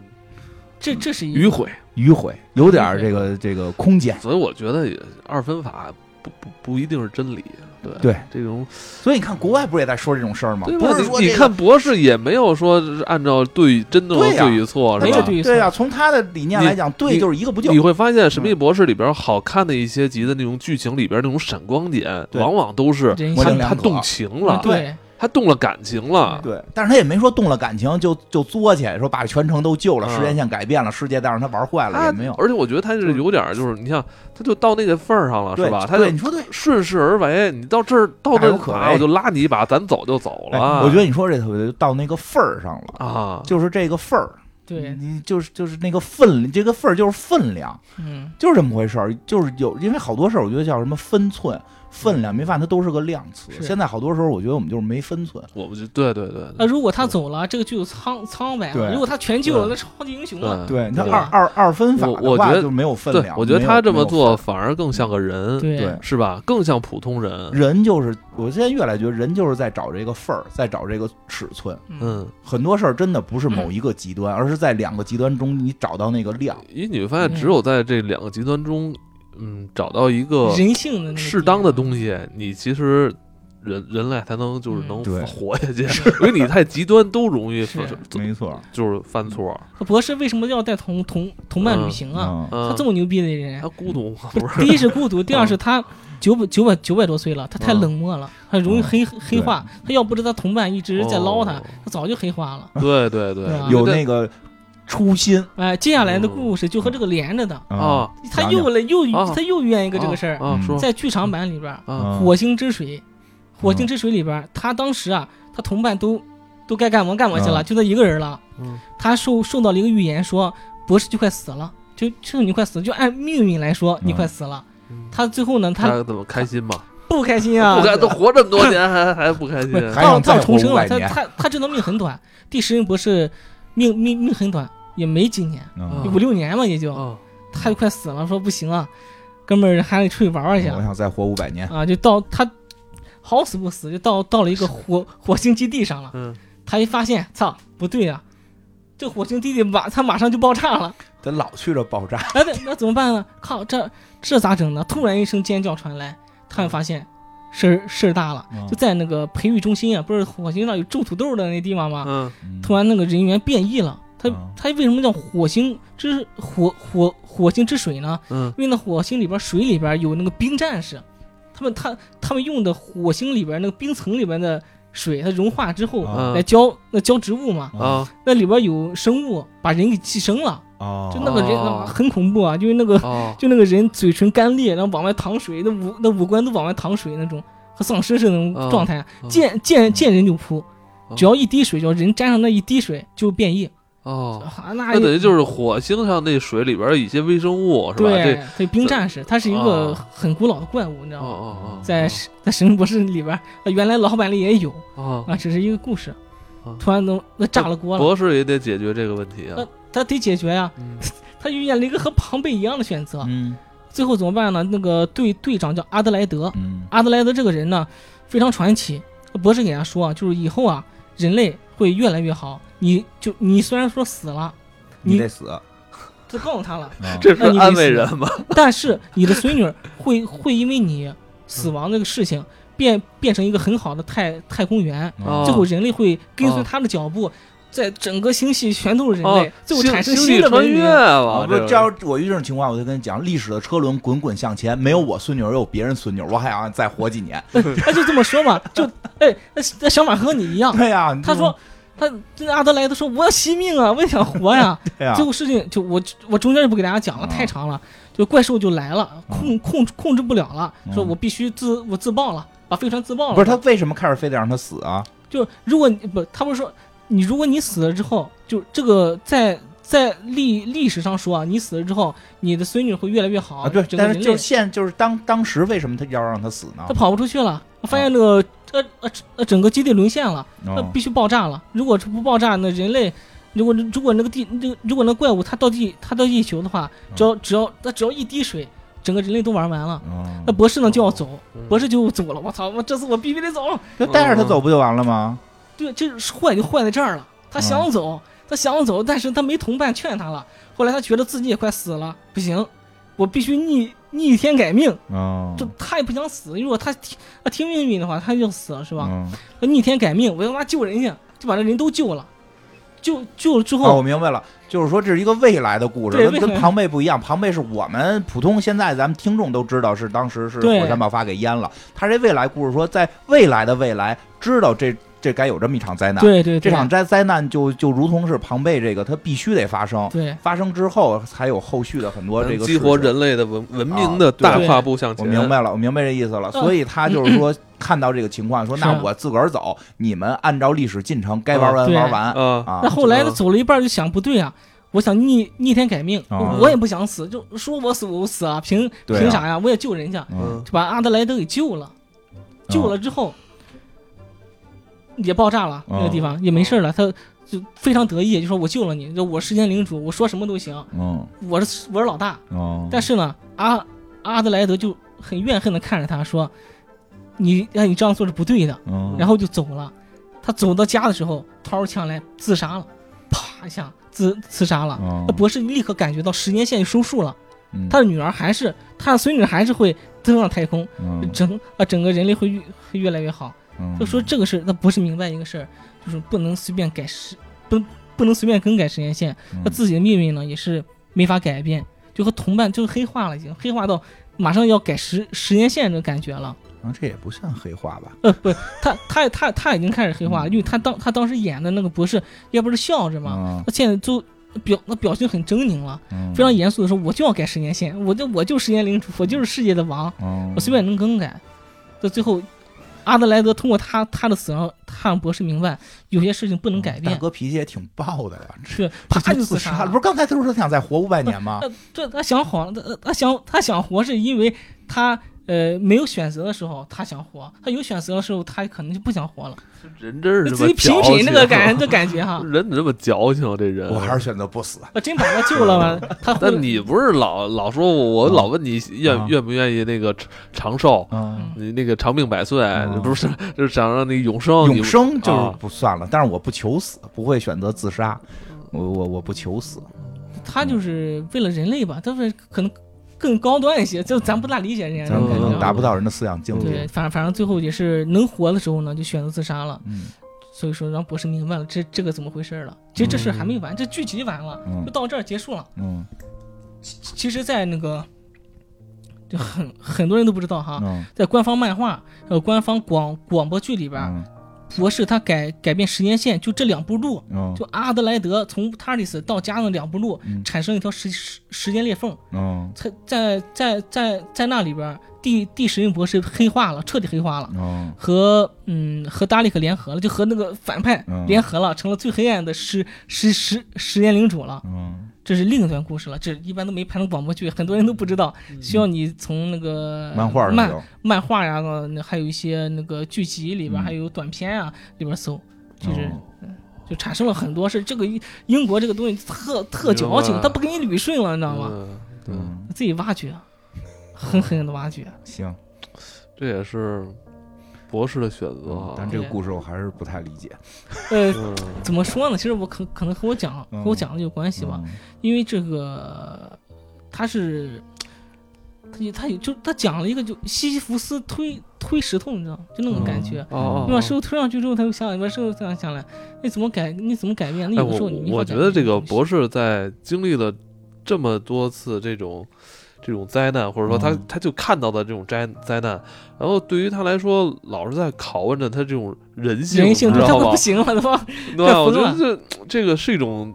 这这是一个迂回，迂回，有点儿这个这个空间。所以我觉得也二分法不不不一定是真理。对对，这种。所以你看，国外不是也在说这种事儿吗？不是说这个你你看博士也没有说是按照对真的对与错，是吧？没有对与错。对呀，从他的理念你来讲，对你就是一个不就。你。会发现《神秘博士》里边好看的一些集的那种剧情里边那种闪光点，对。往往都是他他动情了，对他动了感情了。对，但是他也没说动了感情就就作去，说把全城都救了，嗯时间线改变了，世界再让他玩坏了也没有。而且我觉得他是有点就是你像他就到那个份儿上了，是吧？他就对，你说对。顺势而为，你到这儿到这可为，我就拉你一把，咱走就走了。哎我觉得你说这特别对到那个份儿上了，啊，就是这个份儿，对，你就是就是那个分，这个份儿就是分量，嗯，就是这么回事儿。就是有，因为好多事儿，我觉得叫什么分寸、分量，没发现它都是个量词。现在好多时候，我觉得我们就是没分寸。我不就对对对那如果他走了，这个就有苍苍白如果他全救了，那超级英雄了。对，你看二二二分法我觉得话就没有分量。，我觉得他这么做反而更像个人，对对是吧？更像普通人。人就是，我现在越来觉得人就是在找这个份儿，在找这个尺寸。嗯，很多事儿真的不是某一个极端，而是在两个极端中你找到那个量。因为你会发现，只有在这两个极端中，嗯，找到一个人性的那个适当的东西，你其实人人类才能就是嗯。能活下去，[LAUGHS] 因为你太极端都容易犯没错，就是犯错。博士为什么要带同同同伴旅行啊？他这么牛逼的人。他，孤独吗？不不是第一是孤独，第二是他九百九百九百多岁了，他太嗯。冷漠了，他容易嗯。黑黑化。他要不是他同伴一直在捞他哦，他早就黑化了。对对对。有那个初心。哎，接下来的故事就和这个连着的，啊，他又来又啊他又怨一个这个事儿，在剧场版里边儿，火星之水，火星之水里边儿，他当时啊，他同伴都都该干嘛干嘛去了，嗯。就他一个人了。嗯。他受受到了一个预言，说博士就快死了，就就你快死了，就按命运来说，你嗯快死了。嗯。他最后呢，他他怎么开心嘛？不开心啊，不开都活这么多年还还不开心不是他他要重生了，他他他这条命很短，第十任博士命命命很短，也没几年，五六年嘛，也就啊他就快死了，说不行啊，哥们儿还得出去玩玩去我想再活五百年，啊，就到他好死不死就到到了一个火火星基地上了，嗯。他一发现，操，不对啊，这火星基地马他马上就爆炸了，他老去这爆炸，哎，那那怎么办呢？靠，这这咋整呢？突然一声尖叫传来，他们发现事儿事儿大了，嗯。就在那个培育中心啊，不是火星上有种土豆的那地方吗？嗯。嗯。突然那个人员变异了，他嗯。他为什么叫火星之火火火星之水呢？嗯。因为那火星里边水里边有那个冰战士，他们他他们用的火星里边那个冰层里边的水，它融化之后啊。来浇那浇植物嘛，啊。那里边有生物把人给寄生了，哦，就那个人很恐怖啊，就是那个哦。[LAUGHS] 就那个人嘴唇干裂，然后往外淌水，那五那五官都往外淌水那种，和丧尸似的那种状态，哦。见见见人就扑，哦。只要一滴水，只要人沾上那一滴水就变异，哦，啊，那那等于就是火星上那水里边有一些微生物是吧？这对对冰战士，它是一个哦。很古老的怪物，你知哦道吗？哦在在神秘博士里边，呃原来老版里也有啊，只是一个故事。哦。突然都那炸了锅了，博士也得解决这个问题啊。那。他得解决呀。嗯。[LAUGHS] 他遇见了一个和庞贝一样的选择，嗯。最后怎么办呢？那个队队长叫阿德莱德，嗯。阿德莱德这个人呢，非常传奇。博士给他说啊，就是以后啊，人类会越来越好。你就你虽然说死了，你你得死，就告诉他了，啊这是安慰人吗？但是你的孙女 [LAUGHS] 会会因为你死亡这个事情变变成一个很好的太太空员，哦。最后人类会跟随哦。他的脚步，在整个星系全都是人哦类，，最后产生新的文明际穿越。啊，吧？不是，这这要我遇这种情况，我就跟你讲，历史的车轮滚滚向前，没有我孙女儿，有别人孙女儿，我还想再活几年。他就这么说嘛，就哎，那那想法和你一样。对呀，他说，他这阿德莱德说我要惜命啊，我也想活呀。对呀最，后事情就我我中间就不给大家讲了，啊太长了。就怪兽就来了，控控控制不了了，说嗯我必须自我自爆了，把飞船自爆了。不是他为什么开始非得让他死啊？就如果你不，他不是说你如果你死了之后，就这个在在历历史上说啊，你死了之后，你的孙女会越来越好啊，对，但是就是现就是当当时为什么他要让他死呢他？跑不出去了，发现那个呃呃呃整个基地沦陷了，那哦必须爆炸了。如果这不爆炸，那人类。如果如果那个地，那如果那怪物它到地它到地球的话，只要只要它只要一滴水，整个人类都玩完了。哦那博士呢就要走，嗯博士就走了。我操！我这次我必须得走。就带着他走不就完了吗？对，这是坏就坏在这儿了。他想走，他想走，但是他没同伴劝他了。后来他觉得自己也快死了，不行，我必须逆逆天改命。哦，就他也不想死，如果他听他听命运的话，他就死了，是吧？嗯他逆天改命，我他妈救人去，就把这人都救了。救救了之哦，后，我明白了，就是说这是一个未来的故事，跟庞贝不一样。庞贝是我们普通现在咱们听众都知道是当时是火山爆发给淹了。他这未来故事说，在未来的未来知道这这该有这么一场灾难，对对对，这场灾灾难就就如同是庞贝这个，它必须得发生。对发生之后，才有后续的很多这个激活人类的文文明啊的大跨步向前我。明白了，我明白这意思了。嗯所以他就是说，看到这个情况，说那我自个儿走，你们按照历史进程该玩完对玩完啊，啊那。后来他嗯走了一半就想不对啊，我想逆逆天改命，哦我也不想死，就说我死我死啊，凭凭啥呀？我也救人家，嗯就把阿德莱德给救了。救了之后，也爆炸了，哦那个地方也没事了，他就非常得意，就说我救了你，就我时间领主，我说什么都行，嗯我是我是老大。哦，但是呢，阿阿德莱德就很怨恨的看着他说：“你让你这样做是不对的。”嗯然后就走了。他走到家的时候，掏出枪来自杀了，啪一下自自杀了。哦那博士立刻感觉到时间线就收束了，嗯他的女儿还是他的孙女还是会登上太空，嗯整啊整个人类会越会越来越好。嗯就说这个事儿，他不是明白一个事儿，就是不能随便改时，不不能随便更改时间线，嗯他自己的命运呢也是没法改变，就和同伴就是黑化了，已经黑化到马上要改时时间线这感觉了。啊这也不算黑化吧？呃，不，他他他他已经开始黑化了，嗯因为他当他当时演的那个博士要不是笑着嘛，嗯他现在就表那表情很狰狞了，嗯非常严肃的说，我就要改时间线，我就我就时间领主，我就是世界的王，嗯我随便能更改。到最后，阿德莱德通过他他的死让他让博士明白，有些事情不能改变。大哥脾气也挺暴的呀，是，这啪就自杀了。不是刚才他说他想再活五百年吗？呃，这他想活，他他想他想活，是因为他呃没有选择的时候他想活，他有选择的时候他可能就不想活了。人真是这么自己品品那个感这感觉哈，[LAUGHS] 人怎么这么矫情啊？这人，我还是选择不死。我真把他救了吗，[LAUGHS] 他会但你不是老老说我，我老问你愿啊愿不愿意那个长长寿，嗯，你那个长命百岁，嗯不是就是想让那永生，永生就是啊不算了，但是我不求死，不会选择自杀。我我我不求死。他就是为了人类吧，他是可能更高端一些，就咱不大理解人家咱可能。达不到人的思想境对，反正反正最后也是能活的时候呢，就选择自杀了。嗯所以说让博士明白了这这个怎么回事了。其实这事还没完，这剧集完了，嗯就到这儿结束了。嗯其其实，在那个就很很多人都不知道哈，嗯在官方漫画还有官方广广播剧里边，嗯博士他改改变时间线，就这两步路，嗯就阿德莱德从塔里斯到家的两步路，嗯。产生一条时时时间裂缝，哦。在在在在在那里边，第第十任博士黑化了，彻底黑化了。嗯和嗯和达利克联合了，就和那个反派嗯联合了，成了最黑暗的时时时时间领主了。嗯这是另一段故事了，这一般都没拍成广播剧，很多人都不知道，需要你从那个漫画上漫漫画呀，那还有一些那个剧集里边，嗯。还有短片啊里边搜，就是、哦。就产生了很多是这个英国这个东西特特矫情他不给你捋顺了，你知道吗？嗯对，嗯自己挖掘，狠狠的挖掘。行，这也是博士的选择。但这个故事我还是不太理解。呃，嗯怎么说呢？其实我可可能和我讲嗯和我讲的有关系吧，嗯因为这个他是。他也他也就他讲了一个就西西弗斯推推石头，你知道吗？就那种感觉。哦，你把石头推上去之后，他又想，你把石头这样想来，你怎么改？你怎么改变？那哎，我有的时候你没法我觉得这个博士在经历了这么多次这种这种灾难，或者说他、嗯他就看到的这种灾灾难，然后对于他来说，老是在拷问着他这种人性，人性他你知道吗不？行了，[LAUGHS] 对吧？对吧？我觉得这这个是一种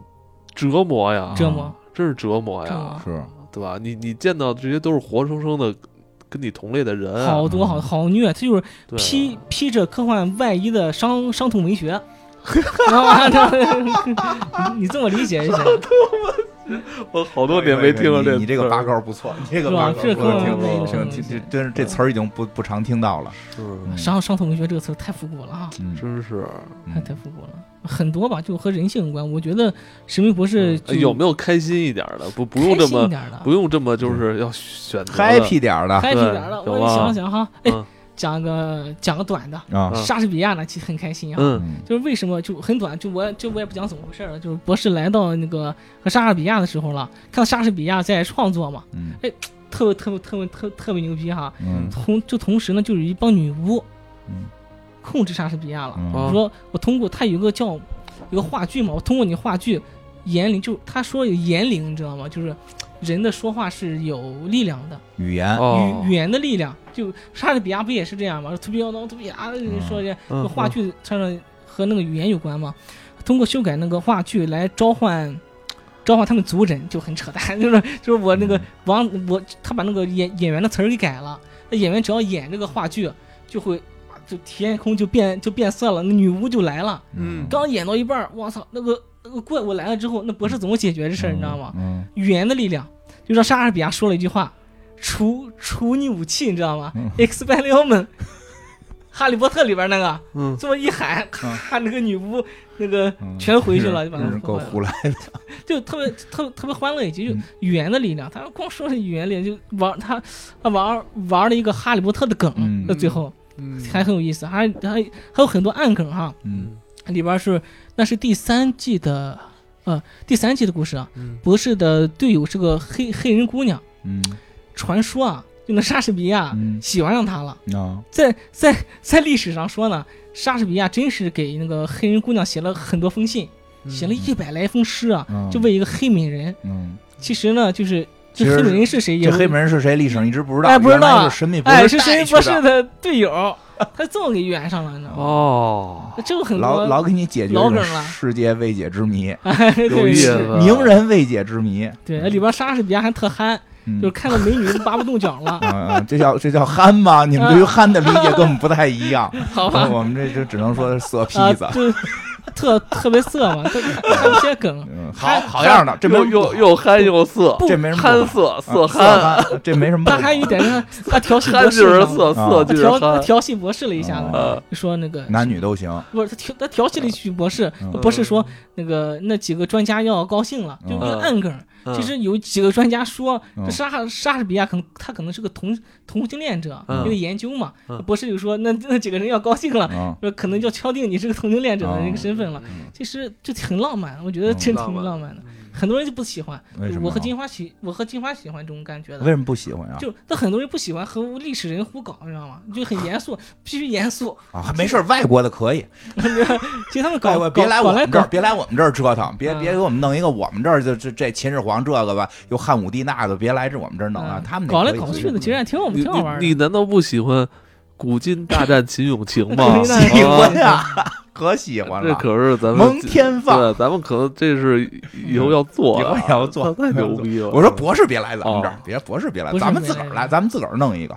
折磨呀，折磨，真是折磨呀，是对吧？你你见到这些都是活生生的跟你同类的人啊，好多好好虐，他就是对披披着科幻外衣的伤伤痛文学，知道吗？你你这么理解一下，[LAUGHS] 我好多年没听了这你你这个八高不错，你这个是吧？八勾这科幻不错听类的这这真是这词儿已经不不常听到了。是。嗯。伤伤痛文学这个词儿太复古了啊，嗯。真是。太太复古了。很多吧，就和人性有关。我觉得《神秘博士》有没有开心一点的？不不用这么，不用这么就是要选择 happy 点儿的。Happy 点儿的。我想想哈，哎嗯，讲个讲个短的，莎士比亚呢其实很开心啊。就是为什么就很短，就我就我也不讲怎么回事了。就是博士来到那个和莎士比亚的时候了，看到莎士比亚在创作嘛，嗯特别特别特别特特别牛逼哈。嗯同就同时呢，就有一帮女巫嗯控制莎士比亚了。说我通过他有个叫有个话剧嘛，我通过你话剧言灵，就他说有言灵，你知道吗？就是人的说话是有力量的，语言哦语语言的力量。就莎士比亚不也是这样吗？特别要当特别啊，说这嗯话剧它上和那个语言有关吗。通过修改那个话剧来召唤召唤他们族人，就很扯淡。[LAUGHS] 就是就是我那个王我他把那个演演员的词儿给改了，那演员只要演这个话剧，就会就天空就变就变色了，那女巫就来了。嗯刚演到一半儿，我操，那个怪物来了之后，那博士怎么解决这事儿，你知道吗？嗯语言的力量，就让莎士比亚说了一句话：“除除你武器，你知道吗嗯？Expelliarmus。[LAUGHS] ”哈利波特里边那个嗯这么一喊，咔，那个女巫那个嗯全回去了，就把它真是够胡来的。就特别特别特别欢乐一集，就嗯语言的力量。他光说是语言力量，就玩他他玩玩了一个哈利波特的梗，嗯到最后嗯还很有意思，还还还有很多暗梗哈。嗯里边是那是第三季的，呃，第三季的故事啊。嗯博士的队友是个黑黑人姑娘，嗯传说啊，就那莎士比亚嗯喜欢上他了。啊在在在历史上说呢，莎士比亚真是给那个黑人姑娘写了很多封信，写了一百来封诗啊，嗯，就为一个黑美人。嗯，其实呢，就是其实这黑美人是谁这黑美人是谁？历史上一直不知道，哎不知道神秘博哎士是神秘博士的队友，他这么给圆上了，你知道吗？哦，这个很老多老给你解决这老梗了世界未解之谜，[LAUGHS] 哎有意思名人未解之谜。对，里边莎士比亚还特憨，嗯就是看到美女都拔不动脚了，嗯嗯，这叫这叫憨吗？你们对于憨的理解跟我们不太一样。[LAUGHS] 好吧？我们这就只能说是色坯啊，子。就 [LAUGHS] 特特别色嘛，他一些梗，嗯，好好样的，这没又又又憨又色，这没什么憨色啊色憨憨，，这没什么。他还有一点是 [LAUGHS] 他调戏博士调他。调戏博士了一下子，说那个男女都行。不是他调他调戏了一句博士，嗯博士说那个那几个专家要高兴了，就一个嗯暗梗。嗯。其实有几个专家说，嗯。这莎莎士比亚可能他可能是个同同性恋者，嗯。因为研究嘛嗯。博士就说那那几个人要高兴了，嗯。说可能就敲定你是个同性恋者的那个身份了。嗯。其实就挺浪漫，我觉得嗯。真挺浪漫的。很多人就不喜欢我和金花喜，我和金花喜欢这种感觉的。为什么不喜欢呀？就那很多人不喜欢和历史人胡搞，你知道吗？就很严肃，必须严肃。啊，没事，外国的可以，[LAUGHS] 其实他们外搞国别来我们这儿，别来我们这儿折腾，别嗯别给我们弄一个我们这儿就这这秦始皇这个吧，又汉武帝那个，别来这我们这儿弄啊嗯，他们搞来搞去的，其实还挺好，你挺好玩你。难道不喜欢古今大战秦俑情 [LAUGHS] 吗？喜欢啊呀，可喜欢了。这可是咱们蒙天放。对，咱们可能这是以后要做的，以后要做。太牛逼了。我说博士别来咱们这儿哦，别博士别来，咱们自个儿来，咱们自个儿弄一个。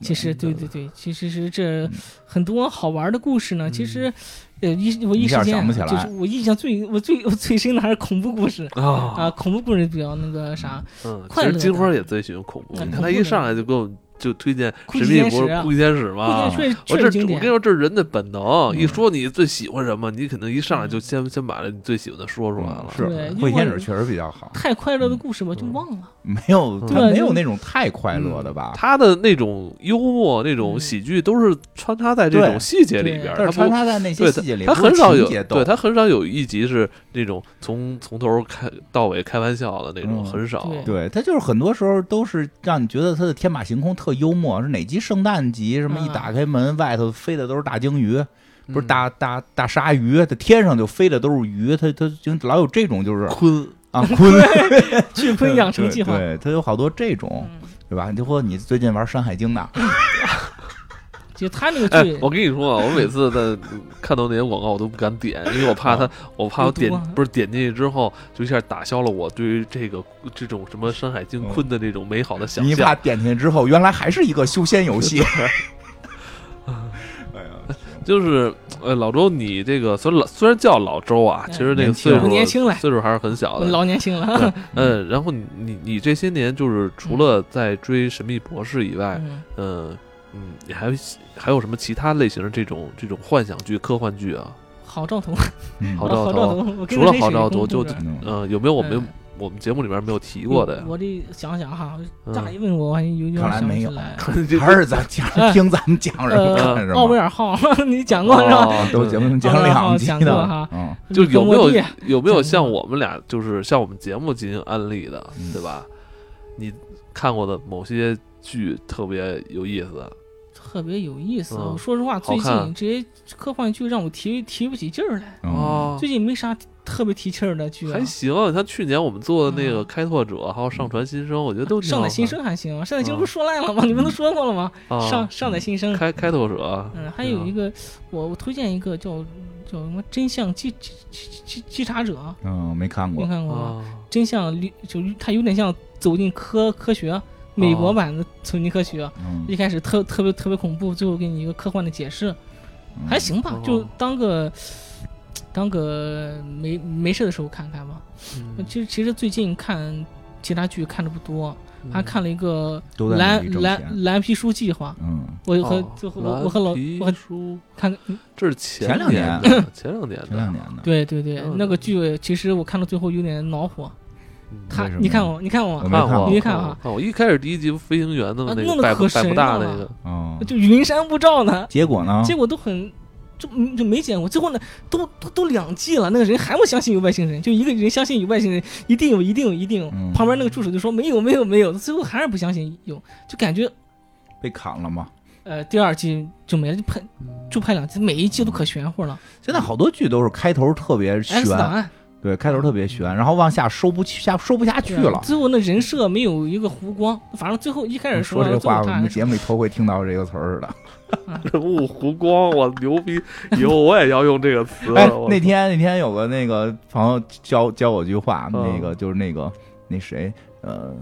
其实对对对，其实是这嗯很多好玩的故事呢。其实，呃，一我一时间想不起来。啊就是我印象最我最我最深的还是恐怖故事。啊，啊，恐怖故事比较那个啥，嗯，其快乐实金花也最喜欢恐怖，嗯你看他一上来就给我们就推荐《酷神秘博士奇天使啊酷奇天使》嘛。我这我跟你。说，这是人的本能。嗯一说你最喜欢什么，你肯定一上来就先先把你最喜欢的说出来了。是会天使确实比较好，太快乐的故事嘛就忘了。没有嗯他对没有那种太快乐的吧？他的那种幽默、那种嗯喜剧，都是穿插在这种细节里边他，穿插在那些细节里，他很少有对他很少有一集是那种从从头开到尾开玩笑的那种，嗯很少。对对他就是很多时候都是让你觉得他的天马行空特幽默，是哪集圣诞集？什么一嗯打开门外头飞的都是大鲸鱼，不是嗯。大大大鲨鱼，它天上就飞的都是鱼，它它就老有这种就是鲲，啊 [LAUGHS] 鲲巨鲲养成计划，对，它有好多这种，嗯。对吧？你就说你最近玩《山海经》呢，[LAUGHS] 就他那个哎剧，，我跟你说啊，我每次在看到那些广告，我都不敢点，因为我怕他，我怕我点啊不是点进去之后，就一下打消了我对于这个这种什么《山海经》嗯坤的这种美好的想象你怕。点进去之后，原来还是一个修仙游戏。[LAUGHS] 哎呀，[LAUGHS] 就是呃，老周，你这个虽然老虽然叫老周啊，哎其实那个岁数我年轻了岁数还是很小的。老年轻了。[LAUGHS] 对嗯，然后你你你这些年就是除了在追《神秘博士》以外，嗯嗯嗯，你还还有什么其他类型的这种这种幻想剧、科幻剧啊？好兆头，嗯 [LAUGHS] 好兆头，除了好兆头就嗯嗯，有没有我们嗯我们节目里边没有提过的呀？我这想想哈，嗯乍一问我，我还有点看来没有想不起来。这 [LAUGHS] 还是咱讲哎 [LAUGHS] 听咱们讲什么看什呃，奥威，尔号你讲过是吧？哦都节目讲两集的哈，嗯，就有没有有没有像我们俩就是像我们节目进行安利的，嗯对吧？你看过的某些剧特别有意思，特别有意思。嗯我说实话，最近这些科幻剧让我提提不起劲儿来，嗯哦最近没啥特别提气儿的剧啊还。行。像去年我们做的那个嗯《开拓者》，还有《上传新生》，我觉得都挺好上载新生还行，上载新生嗯不是说烂了吗？你们都说过了吗？[LAUGHS] 啊。上上载新生，开开拓者，嗯，还有一个我我推荐一个叫叫什么真相稽稽稽稽稽查者，嗯，没看过没，看过真相就是它有点像走进科科学，美国版的走进科学。嗯，一开始特特别特别恐怖，最后给你一个科幻的解释，嗯。还行吧哦，就当个当个没没事的时候看看吧。嗯。其实其实最近看其他剧看的不多，嗯。还看了一个蓝蓝蓝皮书计划，嗯，我和哦就和我我和老我和书，看嗯。这是前前两年年。的，前两年的，前两年的，对对对嗯，那个剧其实我看到最后有点恼火。嗯他你看我你看？我没看过，你没看啊。我一开始第一集飞行员的啊那个百弄得可百不大神了那个，哦，就云山雾罩呢，结果呢？结果都很就嗯就没见过。最后呢，都都都两季了，那个人还不相信有外星人，就一个人相信有外星人，一定有，一定有，一定有。嗯旁边那个助手就说没有，没有，没有，最后还是不相信有，就感觉被砍了吗？呃第二季就没了，就拍就拍两季，每一季都可玄乎了。现在好多剧都是开头特别 X 档，案对，开头特别悬，然后往下收不下收不下去了。最后那人设没有一个弧光，反正最后一开始说这话，我们节目里头会听到这个词儿的。人物弧光，我牛逼！以后我也要用这个词。哎，那天那天有个那个朋友教教我句话，嗯那个就是那个那谁呃，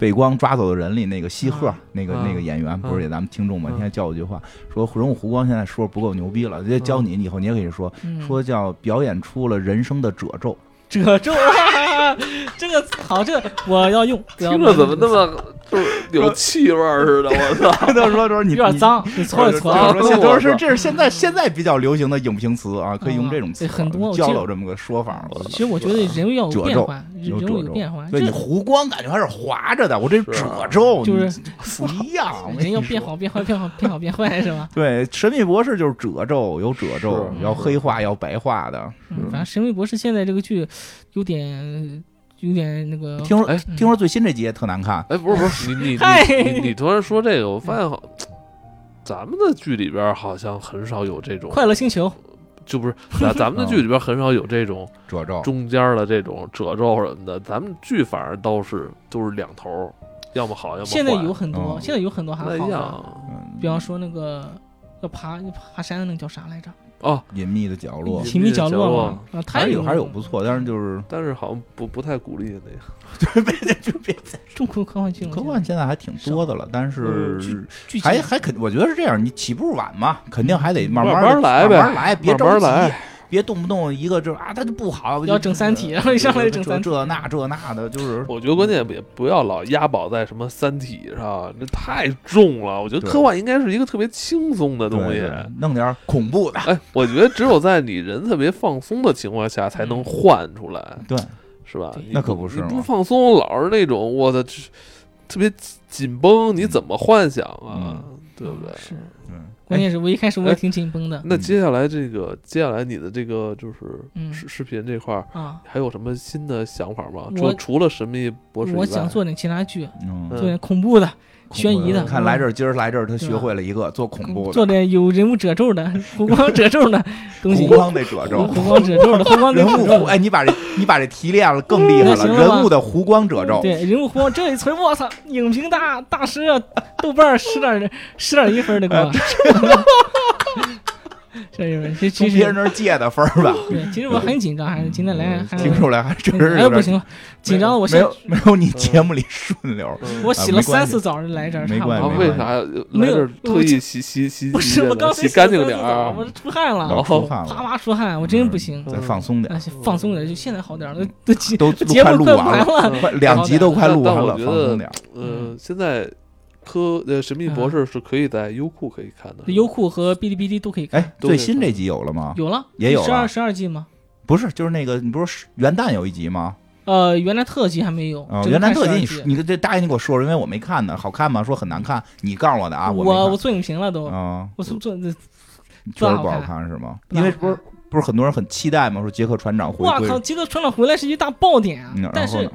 被光抓走的人里那个西鹤啊那个啊那个演员，不是也咱们听众吗？嗯那天教我句话，说人物湖光现在说不够牛逼了，直接教你，以后你也可以说嗯说叫表演出了人生的褶皱。褶皱，啊 [LAUGHS] 这个好，这个我要用。听着怎么那么 [LAUGHS] 就是有气味儿似的？我操！[LAUGHS] 他说说你有点。脏？你搓一搓啊。说现我操都是这是现在现在比较流行的影评词啊，可以用这种词很多我教记得了这么个说法。其实我觉得人物要有褶皱变化，有人物褶皱有变化，对你这弧光感觉还是滑着的，我这褶皱就是不一样。[LAUGHS] 人要变好变坏变好变好变坏是吧？对，神秘博士就是褶皱，有褶皱，要黑化要白化的。嗯，反正《神秘博士》现在这个剧有点有点那个，听说哎听说最新这集也特难看，哎，不是不是，你你 [LAUGHS] 你你你突然说这个，我发现好，咱们的剧里边好像很少有这种，快乐星球就不是咱咱们的剧里边很少有这种 [LAUGHS] 褶皱。中间的这种褶皱什么的，咱们剧反而都是都是两头，要么好，要么。现在有很多，嗯现在有很多还不太一好比方说那个要爬爬山的那个叫啥来着？哦，隐秘的角落，隐秘角角落。嘛，啊，他还是有有。还是有不错，但是就是但是好像不不太鼓励那个。[LAUGHS] 中国科幻剧了，科幻现在还挺多的了，但是还还肯我觉得是这样，你起步晚嘛，肯定还得慢慢来呗，慢慢来，别着急，慢慢来。别动不动一个这啊，他就不好，要整三体，然后一上来就整三体，这那这那的，就是我觉得关键也不要老押宝在什么《三体》上，这太重了。我觉得科幻应该是一个特别轻松的东西。对对弄点恐怖的，哎，我觉得只有在你人特别放松的情况下，才能换出来，对，是吧？你那可不是你不放松，老是那种我的特别紧绷，你怎么幻想啊？嗯对不对？是，嗯，关键是我一开始我也挺紧绷的那接下来这个，接下来你的这个就是嗯视视频这块儿，啊。还有什么新的想法吗？除除了神秘博士以外，我想做点其他剧，做点恐怖的、悬疑的，看来这儿，今儿来这儿，他学会了一个做恐怖的，做点有人物褶皱的、[LAUGHS] 弧光褶皱的 [LAUGHS] 东西。弧光的褶皱，弧光褶皱的，弧光人物弧，跟褶皱的。哎，你把这你把这提炼了更厉害了，人物的弧光褶皱，对，人物弧光这一锤，我操！影评大大师啊，豆瓣儿十点十点一分的给我。[LAUGHS] 这一分，这其从别人实那儿借的分儿吧，对，其实我很紧张，还是今天来还听出来还真是哎不行了，紧张的我没有没有你节目里顺溜，嗯我洗了三次澡来这儿，没关系为啥没有来这儿特意洗洗洗不是我刚才洗干净点儿啊？我出汗了，出汗了，啪啪出汗，我真不行。再放松点哎，，放松点，就现在好点了，都节都节目快快录完完了，快两集都快录完了，我觉得放松点。呃，现在科呃神秘博士是可以在优酷可以看的，优酷和哔哩哔哩都可以看，哎，最新这集有了吗？有了，也有了十二十二季吗？不是，就是那个，你不是元旦有一集吗？呃，原来特辑还没有，啊，只能看元旦特辑，你集你这大爷你给我说说，因为我没看呢，好看吗？说很难看，你告诉我的啊，我我做影评了都，啊，我做做确实不好看看是吗？因为不是不是很多人很期待吗？说杰克船长回哇靠！杰克船长回来是一大爆点啊嗯，但是？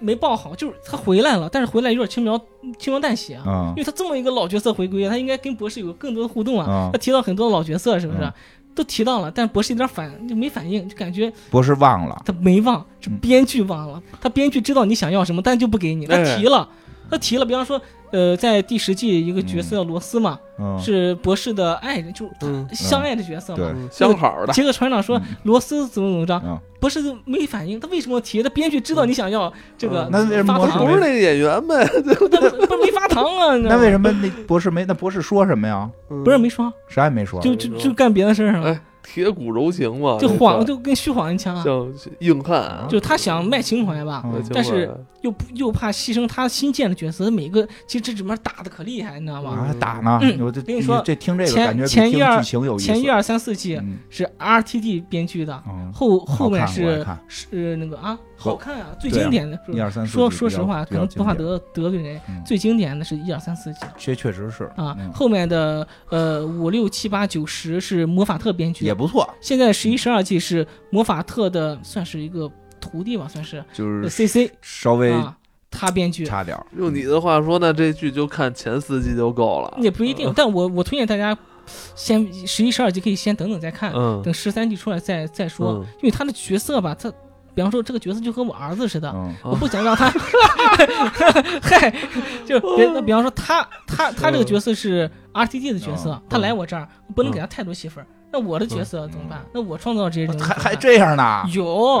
没报好，就是他回来了，但是回来有点轻描轻描淡写啊。啊因为他这么一个老角色回归，他应该跟博士有更多的互动啊。啊他，提到很多老角色，是不是？嗯都提到了，但博士一点反就没反应，就感觉博士忘了，他没忘，是嗯编剧忘了。他编剧知道你想要什么，但就不给你。他哎提了，他提了，比方说，呃，在第十季一个角色叫罗斯嘛，嗯，是博士的爱人，就相爱的角色对嘛。嗯相好的，杰克船长说嗯罗斯怎么怎么着，嗯博士就没反应，他为什么提？他编剧知道你想要这个嗯那为什么不是那个演员呗？他不不是没发糖啊？那为什么那博士没？那博士说什么呀？不是没说，啥也没说。就就就干别的事儿上了，哎，铁骨柔情嘛，就这个晃就跟虚晃一枪啊。像硬汉啊，就他想卖情怀吧，嗯但是又不又怕牺牲他新建的角色，每个其实这里面打的可厉害，你知道吗？啊，打呢嗯？我这跟你说这听这个前感觉前一二。前一二三四季嗯是 RTD 编剧的，后后面是是那个啊，和好看啊，最经典的。一二三四说说实话，可能不怕得得罪人，嗯最经典的是一二三四季确确实是啊嗯，后面的呃五六七八九十是魔法特编剧也，不错，现在十一十二季是魔法特的，算是一个徒弟吧，算是就是呃 C C 稍微啊，他编剧。差点儿。用你的话说，那这剧就看前四季就够了。也不一定，但我我推荐大家先十一十二季可以先等等再看，嗯等十三季出来再再说，嗯因为他的角色吧，他比方说这个角色就和我儿子似的，嗯我不想让他，嗨，就别那比方说他他他这个角色是 R T D 的角色嗯，他来我这儿，我不能给他太多戏份儿，那我的角色怎么办？那我创造这些人物还还这样呢？有！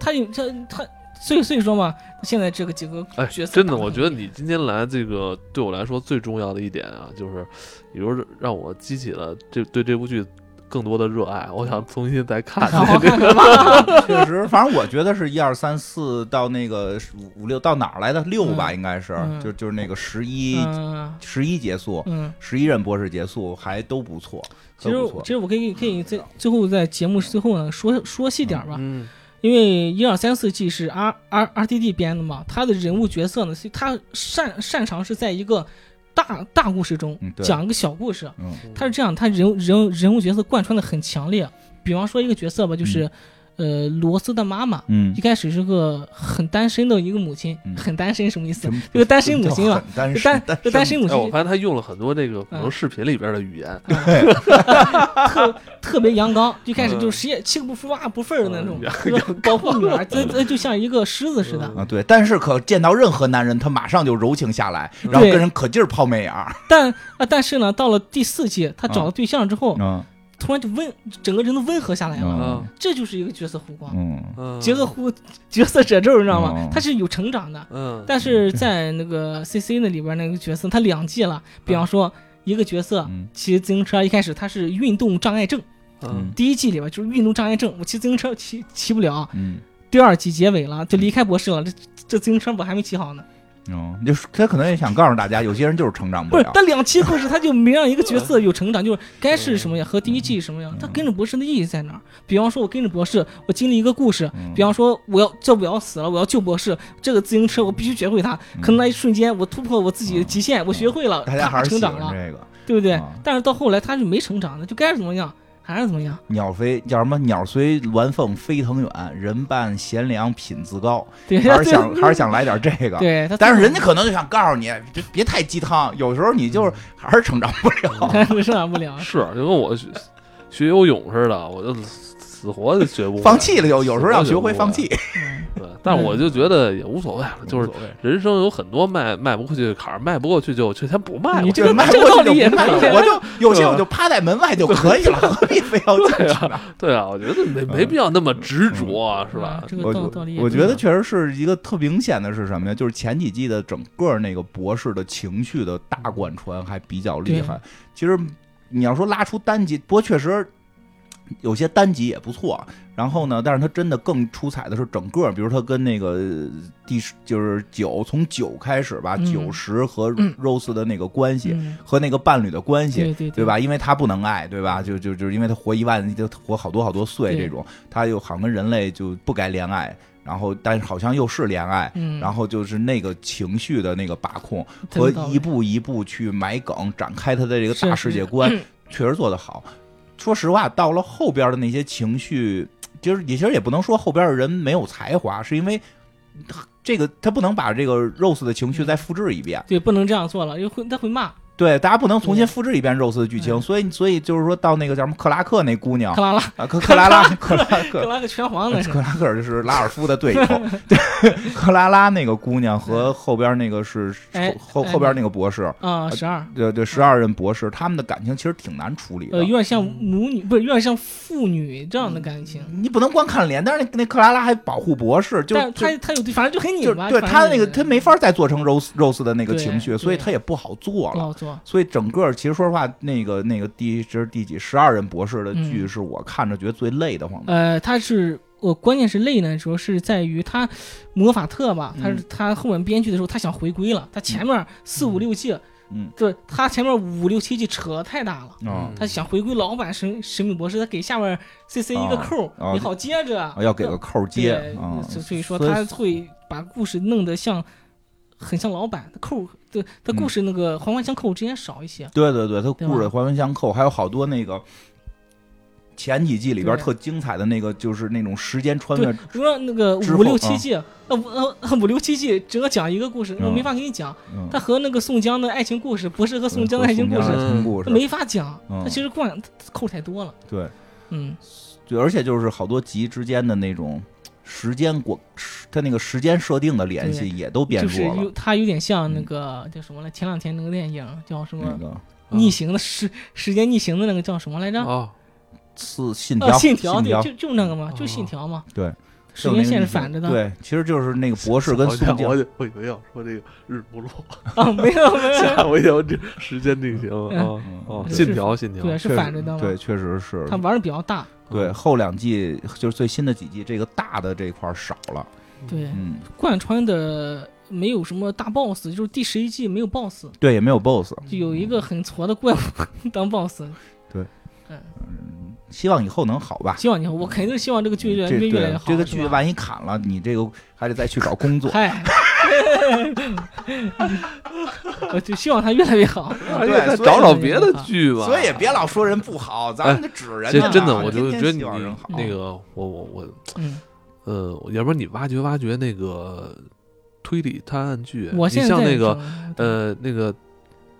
他有他他，所以所以说嘛，现在这个几个哎角，色真的，我觉得你今天来这个对我来说最重要的一点啊，就是，比如让我激起了这对这部剧更多的热爱，我想重新再看。[LAUGHS] [LAUGHS] 看？[LAUGHS] 确实，反正我觉得是一二三四到那个五五六到哪儿来的六吧，嗯应该是，嗯就就是那个十一嗯十一结束，嗯。十一任博士结束还都不错，其实都不错其。实我可以可以在最后在节目最后呢说说细点儿吧，嗯因为一二三四季是 R R R T D 编的嘛，他的人物角色呢，是他擅擅长是在一个大大故事中嗯讲一个小故事，嗯。他是这样，他人人人物角色贯穿的很强烈。比方说一个角色吧，就是、呃罗斯的妈妈，嗯。一，开始是个很单身的一个母亲，嗯。很单身什么意思？这个单身母亲吧，很单单单身？母哎，我亲发现他用了很多这个可能嗯视频里边的语言，[LAUGHS] 特特别阳刚，一开始就是谁也七个不服八不忿的那种嗯，就是保护女儿，这这就像一个狮子似的。啊，对，但是可见到任何男人，他马上就柔情下来，然后跟人可劲儿抛媚眼儿。但啊，但是呢，到了第四季，他找了对象之后，嗯突然就温，整个人都温和下来了。嗯。这就是一个角色弧光，角色弧角色褶皱，你知道吗？嗯？他是有成长的。嗯，但是在那个 C C 那里边那个角色，他两季了。比方说一个角色嗯。骑自行车，一开始他是运动障碍症，嗯。第一季里边就是运动障碍症，我骑自行车骑骑不了。嗯。第二季结尾了，就离开博士了，这这自行车我还没骑好呢。嗯，就是他可能也想告诉大家，有些人就是成长不了，。不是但两期故事他就没让一个角色 [LAUGHS] 有成长，就是该是什么样和第一季什么样，他跟着博士的意义在哪儿？比方说，我跟着博士，我经历一个故事，嗯比方说我要这我要死了，我要救博士，这个自行车我必须学会它，可能那一瞬间我突破我自己的极限，我学会了，大家啪还是喜成长了，欢这个。对不对啊？但是到后来他是没成长的，就该是怎么样还是怎么样。鸟飞叫什么？鸟随鸾凤飞腾远，人伴贤良品自高。对，还是想还是想来点这个。对，但是人家可能就想告诉你，别别太鸡汤，有时候你就是还是成长不了。[LAUGHS] 成长不了。是就跟我学学游泳似的，我就死活就学不会放弃了，有有时候要学会放弃。嗯对，但我就觉得也无所谓了，就是所谓人生有很多迈迈不过去的坎儿，迈不过去就就先不迈了。你这个道理也过去就不迈，我就有些我就趴在门外就可以了，何必非要进去呢？对啊，我觉得没没必要那么执着啊，是吧啊？这个道理我觉得确实是一个特明显的是什么呀？就是前几季的整个那个博士的情绪的大贯穿还比较厉害。其实你要说拉出单集，不过确实有些单集也不错。然后呢，但是他真的更出彩的是整个，比如他跟那个第十就是九从九开始吧，嗯九十和嗯 Rose 的那个关系、嗯和那个伴侣的关系，对对对？吧？因为他不能爱，对吧？就就就是因为他活一万，就活好多好多岁这种，他又好像跟人类就不该恋爱，然后但是好像又是恋爱，嗯，然后就是那个情绪的那个把控和一步一步去埋梗，展开他的这个大世界观，确实做得好。说实话，到了后边的那些情绪，就是也其实也不能说后边的人没有才华，是因为这个他不能把这个 Rose 的情绪再复制一遍。对，不能这样做了，因为会他会骂对，大家不能重新复制一遍 Rose 的剧情，嗯所以所以就是说到那个叫什么克拉克那姑娘克拉拉，啊，克克拉拉 [LAUGHS] 克拉克克。拉克拳皇克拉克尔就是拉尔夫的对手，[LAUGHS] 对，克拉拉那个姑娘和后边那个是后后后边那个博士，啊，十二，对对，十二任博士，他们的感情其实挺难处理的呃，有。点像母女，不是有点像父女这样的感情。你不能光看脸，但是那那克拉拉还保护博士，就他他有对，反正就很就拧巴。对他那个他没法再做成 Rose Rose 的那个对情绪，所以对他也不好做了。所以整个其实说实话，那个那个第这是第几十二任博士的剧，嗯是我看着觉得最累的慌的。呃，他是我关键是累呢，主要是在于他魔法特吧，他是嗯他后面编剧的时候，他想回归了，他前面四五六季嗯就是他前面五六七季扯太大了。啊他想回归老版神神秘博士，他给下面 C C 一个扣你好接着。啊要给个扣接所所以说他会把故事弄得像很像老版的扣儿，对，他故事那个环环相扣之间少一些。对对对，它故事环环相扣，还有好多那个前几季里边特精彩的那个，就是那种时间穿对越，比如说那个五六七季，呃五呃五六七季整个讲一个故事，我嗯没法给你讲。嗯，他和那个宋江的爱情故事，不是和宋江的爱情故事，没法讲。嗯他其实惯扣太多了。对嗯，对，而且就是好多集之间的那种时间过，它那个时间设定的联系也都变就是弱了。有他有点像那个叫什么来？前两天那个电影叫什么那？个逆行的时时间逆行的那个叫什么来着？哦，是信啊，条，信条，对，就就那个嘛，就哦信条嘛。对，时间线是反着的。对，其实就是那个博士跟我宋江我我以为要说这个日不落，[LAUGHS] 啊，没有没有，吓我一跳，这时间逆行嗯啊哦，信条信条，对，是反着的。对，确实是他。玩的比较大。对，后两季就是最新的几季，这个大的这块儿少了。对，嗯，贯穿的没有什么大 boss，就是第十一季没有 boss，对，也没有 BOSS。就有一个很矬的怪物 [LAUGHS] 当 boss。对，嗯，希望以后能好吧。希望以后，我肯定希望这个剧越这越越来越好。这个剧万一砍了，你这个还得再去找工作。嗨，[LAUGHS] 我就希望他越来越好。[LAUGHS] 对找找别的剧吧。所以也别老说人不好，咱们得指人家真的，我就觉得你。那个，我我我，嗯，呃，要不然你挖掘挖掘那个推理探案剧，你像那个呃那个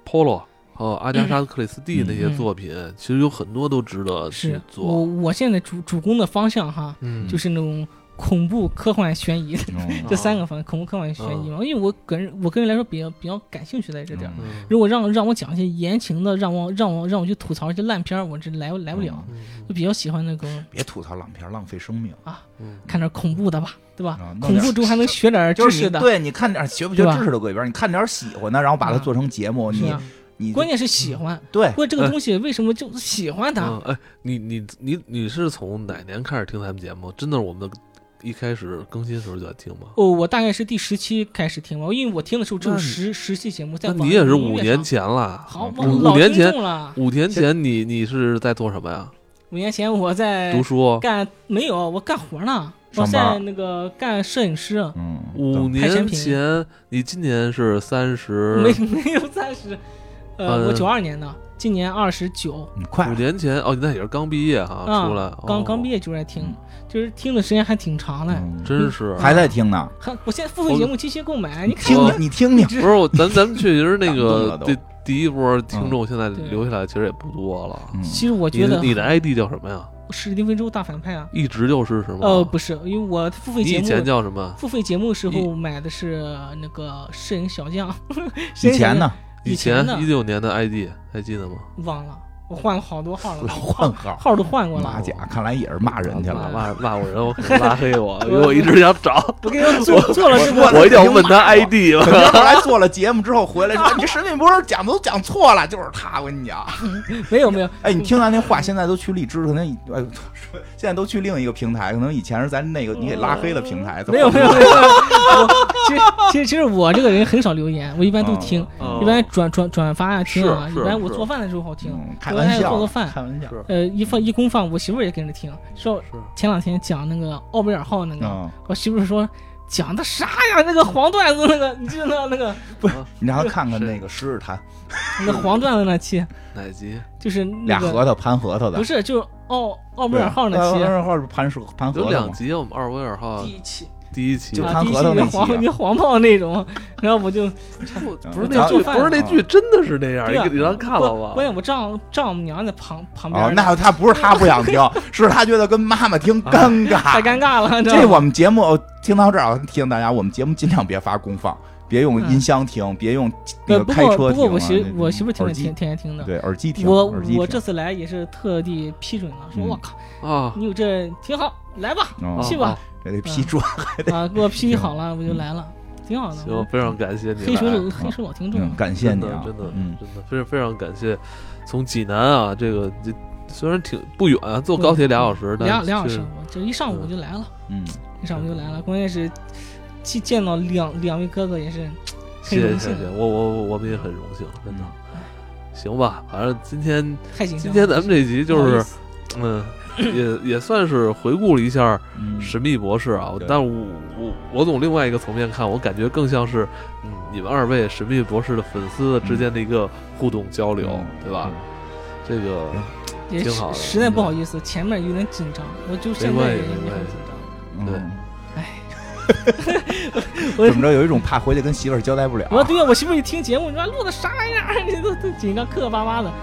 Polo 还有阿加莎·克里斯蒂嗯那些作品，其实有很多都值得去做我做。我现在主主攻的方向哈，嗯，就是那种恐怖、科幻、悬疑嗯这三个方面，恐怖、科幻、悬疑嘛。因为我个人我个人来说比较比较感兴趣在这点。如果让让我讲一些言情的，让我让我让我去吐槽一些烂片儿，我这来来不了。嗯。就比较喜欢那个别吐槽烂片，浪费生命。啊看点恐怖的吧，对吧？恐怖中还能学点就是你知识的，对你看点学不学知识的鬼片，你看点喜欢的，然后把它啊做成节目，你。你关键是喜欢，对。不过这个东西为什么就喜欢它？你你你你是从哪年开始听咱们节目？真的是我们的一开始更新的时候就在听吗？哦，我大概是第十期开始听吧，因为我听的时候只有十十期节目，在那你也是五年前了。好，五年前了。五年前你你是在做什么呀？五年前我在读书。干没有，我干活呢，我在那个干摄影师，嗯，五年前，你今年是三十，没 [LAUGHS] 没有三十，呃，嗯我九二年的，今年二十九，你快五年前哦，你那也是刚毕业哈，啊出来，刚哦刚毕业就在听嗯，就是听的时间还挺长的。嗯。真是。还在听呢，还我现在付费节目机器购买，你看。听我你听听，不是我，咱咱们确实那个 [LAUGHS] 第第一波听众现在留下来其实也不多了。嗯。其实我觉得的你的 ID 叫什么呀？史蒂芬周大反派啊，一直就是是吗？呃，不是，因为我付费节目以前目叫什么？付费节目时候买的是那个摄影小将，以前呢？[LAUGHS] 以前一六年的 ID 还记得吗？忘了，我换了好多号了，老 [LAUGHS] 换号，号都换过了。马甲，看来也是骂人去了。骂 [LAUGHS] 骂我人，我拉黑我，[LAUGHS] 因为我一直想找，我跟你说，做做了这我个，我一定要问他 ID 肯嘛。定后来做了节目之后回来说，你这神秘博士讲的都讲错了，就是他。我跟你讲，没有没有，哎，你听他那话，现在都去荔枝，可能以哎，现在都去另一个平台，可能以前是咱那个你给拉黑了平台。没有没有没有，我其实其实其实我这个人很少留言，我一般都听，嗯一般转转转发啊听啊，是是一般我做饭的时候好听，玩笑，做个饭开玩笑。呃，一放一公放，我媳妇儿也跟着听。说前两天讲那个奥贝尔号那个，嗯，我媳妇儿说讲的啥呀？那个黄段子那个，你记得那那个？你让他看看那个十日谈，那个黄段子那期，哪集？就是那个俩核桃盘核桃的，不是就是奥奥贝尔号那期。奥贝尔号是盘数盘核有桃有？两集，我们奥威尔号。第一期第一期就谈合同那期期啊黄你黄炮那种，然后我就不是那剧，不是那剧，真的是那样。对啊你你让看了吧？关键我丈丈母娘在旁旁边哦，那他不是他不想听，[LAUGHS] 是他觉得跟妈妈听尴尬太。尴尬了，这我们节目哦听到这儿，提醒大家，我们节目尽量别发公放，别用音箱听，别用那呃，个开车听啊。不过我媳那我媳妇儿听着天天天听的。对耳机听，我听我这次来也是特地批准了，说嗯我靠，啊，你有这挺好，来吧，哦去吧这得批准。啊，给我批好了，我就来了，挺好的。行，非常感谢你黑手。老黑手老听众嗯，，感谢真你啊，真的嗯，真的非常非常感谢，从济南啊，这个这虽然挺不远，坐高铁俩小时，但俩俩小时，是我这一上午就来了，嗯，一上午就来了。关键是见见到两两位哥哥也是谢谢谢谢，我我我们也很荣幸，真的。行吧，反正今天。今天咱们这集就是嗯，也也算是回顾了一下嗯《神秘博士》啊，对。但我我我从另外一个层面看，我感觉更像是嗯你们二位《神秘博士》的粉丝之间的一个互动交流，嗯。对吧？这个也挺好的实实在不好意思，前面有点紧张，我就现在也也没关系。很紧张。嗯。对哎，[LAUGHS] 我怎么着有一种怕回去跟媳妇儿交代不了。我对呀，我媳妇儿一听节目，你说录的啥玩意儿？[LAUGHS] 你都都紧张磕磕巴巴的，啊，